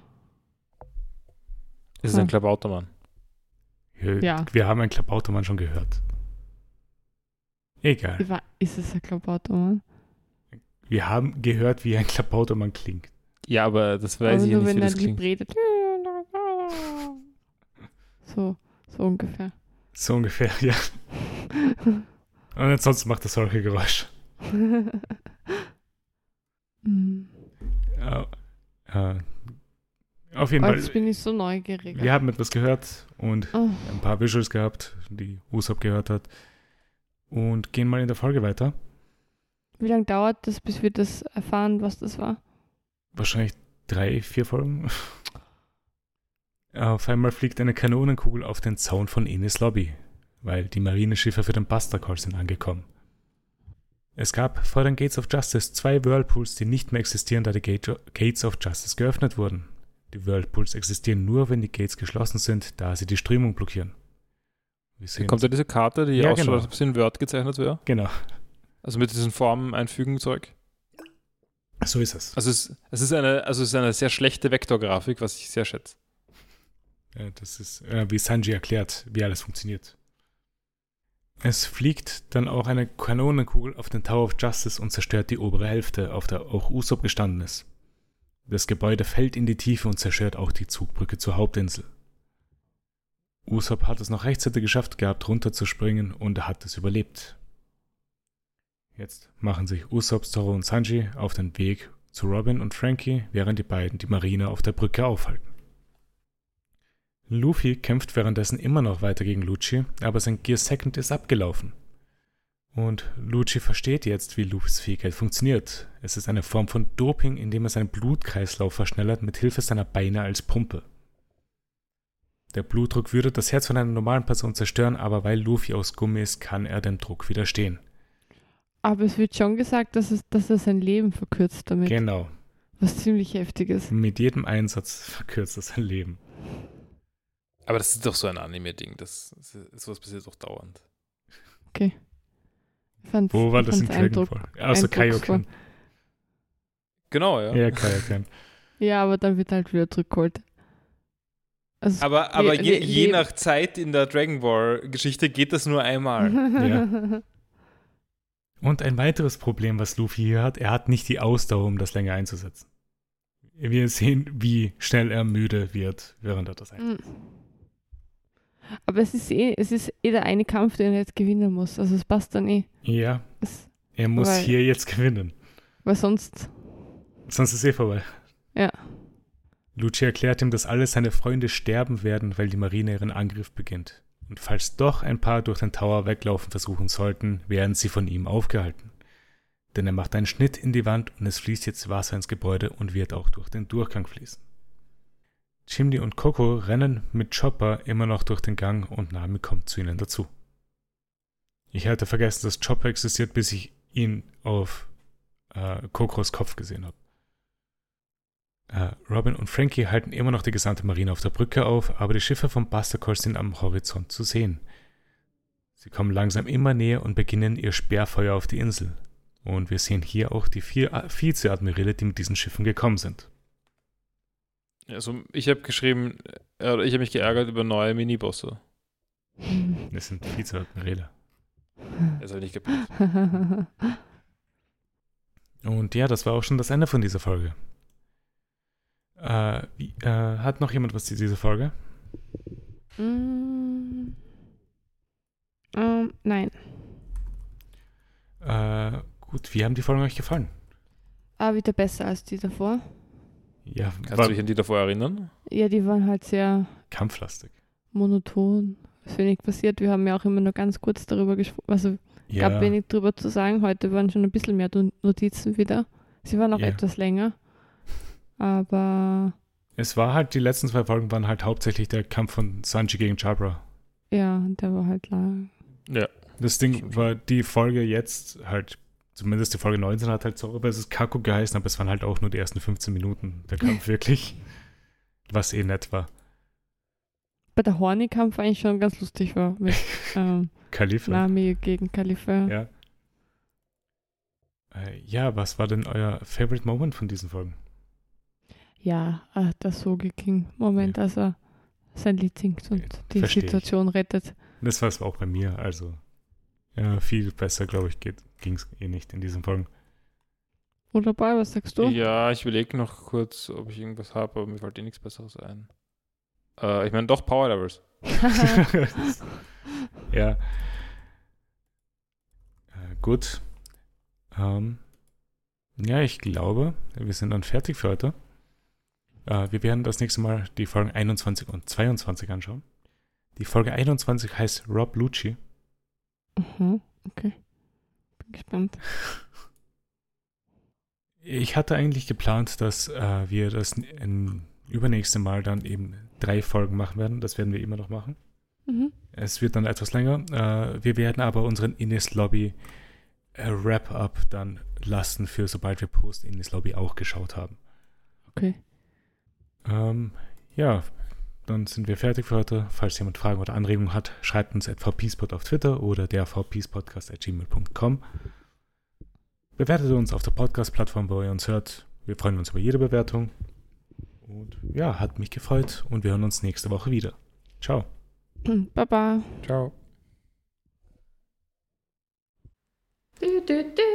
Es ist ein Hm. Klabautermann. Wir, Ja. wir haben einen Klabautermann schon gehört. Egal. Wie war, ist es ein Klabautermann? Wir haben gehört, wie ein Klabautermann klingt. Ja, aber das weiß Aber ich ja nur nicht, wie wenn er das klingt. redet. So, so ungefähr. So ungefähr, ja. Und ansonsten macht er solche Geräusche. Hm. Äh, äh, auf jeden Oh, Fall, jetzt bin ich so neugierig. wir haben etwas gehört und Oh, ein paar Visuals gehabt, die Usopp gehört hat. Und gehen mal in der Folge weiter. wie lange dauert das, bis wir das erfahren, was das war? Wahrscheinlich drei, vier Folgen. Auf einmal fliegt eine Kanonenkugel auf den Zaun von Ines Lobby, weil die Marineschiffe für den Buster Call sind angekommen. Es gab vor den Gates of Justice zwei Whirlpools, die nicht mehr existieren, da die Gate Gates of Justice geöffnet wurden. Die Whirlpools existieren nur, wenn die Gates geschlossen sind, da sie die Strömung blockieren. Wir sehen Kommt ja diese Karte, die Ja, ausschaut, genau. als ob sie in Word gezeichnet wäre. Genau. Also mit diesen Formen einfügen Zeug. So ist es. Also es, es ist eine, also es ist eine sehr schlechte Vektorgrafik, was ich sehr schätze. Ja, das ist, äh, wie Sanji erklärt, wie alles funktioniert. Es fliegt dann auch eine Kanonenkugel auf den Tower of Justice und zerstört die obere Hälfte, auf der auch Usopp gestanden ist. Das Gebäude fällt in die Tiefe und zerstört auch die Zugbrücke zur Hauptinsel. Usopp hat es noch rechtzeitig geschafft gehabt, runterzuspringen und er hat es überlebt. Jetzt machen sich Usopp, Zoro und Sanji auf den Weg zu Robin und Frankie, während die beiden die Marine auf der Brücke aufhalten. Luffy kämpft währenddessen immer noch weiter gegen Lucci, aber sein Gear Second ist abgelaufen. Und Lucci versteht jetzt, wie Luffys Fähigkeit funktioniert. Es ist eine Form von Doping, indem er seinen Blutkreislauf verschnellert mit Hilfe seiner Beine als Pumpe. Der Blutdruck würde das Herz von einer normalen Person zerstören, aber weil Luffy aus Gummi ist, kann er dem Druck widerstehen. Aber es wird schon gesagt, dass, es, dass er sein Leben verkürzt damit. Genau. Was ziemlich heftig ist. Mit jedem Einsatz verkürzt er sein Leben. Aber das ist doch so ein Anime-Ding. Das, das ist, sowas passiert doch dauernd. Okay. Fand's- Wo war das in Eindruck- Dragonfall? Also. Kaioken. Genau, ja. Ja, Kaioken. Ja, aber dann wird halt wieder zurückgeholt. Also, Aber, aber je, je wir- nach Zeit in der Dragon Ball-Geschichte geht das nur einmal. Ja. Und ein weiteres Problem, was Luffy hier hat, er hat nicht die Ausdauer, um das länger einzusetzen. Wir sehen, wie schnell er müde wird, während er das einsetzt. Mm. Aber es ist eh, es ist eh der eine Kampf, den er jetzt gewinnen muss. Also es passt dann eh. Ja, Es, er muss Weil- hier jetzt gewinnen. weil sonst, Sonst ist eh vorbei. Ja. Lucci erklärt ihm, dass alle seine Freunde sterben werden, weil die Marine ihren Angriff beginnt. Und falls doch ein paar durch den Tower weglaufen versuchen sollten, werden sie von ihm aufgehalten. Denn er macht einen Schnitt in die Wand und es fließt jetzt Wasser ins Gebäude und wird auch durch den Durchgang fließen. Chimney und Coco rennen mit Chopper immer noch durch den Gang und Nami kommt zu ihnen dazu. Ich hatte vergessen, dass Chopper existiert, bis ich ihn auf äh, Kokos Kopf gesehen habe. Äh, Robin und Frankie halten immer noch die gesamte Marine auf der Brücke auf, aber die Schiffe von Buster Call sind am Horizont zu sehen. Sie kommen langsam immer näher und beginnen ihr Sperrfeuer auf die Insel. Und wir sehen hier auch die vier Vizeadmirale, die mit diesen Schiffen gekommen sind. Also ich habe geschrieben, äh, ich habe mich geärgert über neue Minibosse. Das sind Vizeadmirale. Das habe ich nicht geplant. Und ja, das war auch schon das Ende von dieser Folge. Äh, wie, äh, hat noch jemand was zu dieser Folge? Mm. Ähm, nein. Äh, gut, wie haben die Folgen euch gefallen? Aber wieder besser als die davor. Ja, Kannst war du dich an die davor erinnern? Ja, die waren halt sehr kampflastig. monoton. Es ist wenig passiert. Wir haben ja auch immer nur ganz kurz darüber gesprochen. Also Ja, gab wenig darüber zu sagen. Heute waren schon ein bisschen mehr Notizen wieder. Sie waren auch Ja. etwas länger. Aber es war halt, die letzten zwei Folgen waren halt hauptsächlich der Kampf von Sanji gegen Jabra. ja, der war halt lang. Ja. Das Ding war die Folge jetzt halt, zumindest die Folge 19 hat halt Zoro vs. Kaku geheißen, aber es waren halt auch nur die ersten 15 Minuten der Kampf wirklich. Was eh nett war. Bei der Horny-Kampf eigentlich schon ganz lustig war. Mit ähm, Khalifa. Nami gegen Khalifa. Ja. Äh, ja, was war denn euer Favorite Moment von diesen Folgen? Ja, äh, der Sogi King Moment, als er sein Lied singt und die Versteh ich. Situation rettet. Das war es auch bei mir, also ja, viel besser, glaube ich, ging es eh nicht in diesen Folgen. Oder Boy, was sagst du? Ja, ich überlege noch kurz, ob ich irgendwas habe, aber mir fällt eh nichts Besseres ein. Äh, ich meine, doch Power Levels. ja. Äh, gut. Ähm, ja, ich glaube, wir sind dann fertig für heute. Äh, wir werden das nächste Mal die Folgen 21 und 22 anschauen. Die Folge 21 heißt Rob Lucci. Mhm, okay. Bin gespannt. Ich hatte eigentlich geplant, dass äh, wir das n- n- übernächste Mal dann eben drei Folgen machen werden. Das werden wir immer noch machen. Mhm. Es wird dann etwas länger. Äh, wir werden aber unseren Ines Lobby äh, Wrap-up dann lassen, für sobald wir Post Ines Lobby auch geschaut haben. Okay. Ähm, ja, dann sind wir fertig für heute. Falls jemand Fragen oder Anregungen hat, schreibt uns at vpspot auf Twitter oder der vpspodcast.gmail.com. Bewertet uns auf der Podcast-Plattform, wo ihr uns hört. Wir freuen uns über jede Bewertung. Und ja, hat mich gefreut und wir hören uns nächste Woche wieder. Ciao. Baba. Ciao. Du, du, du,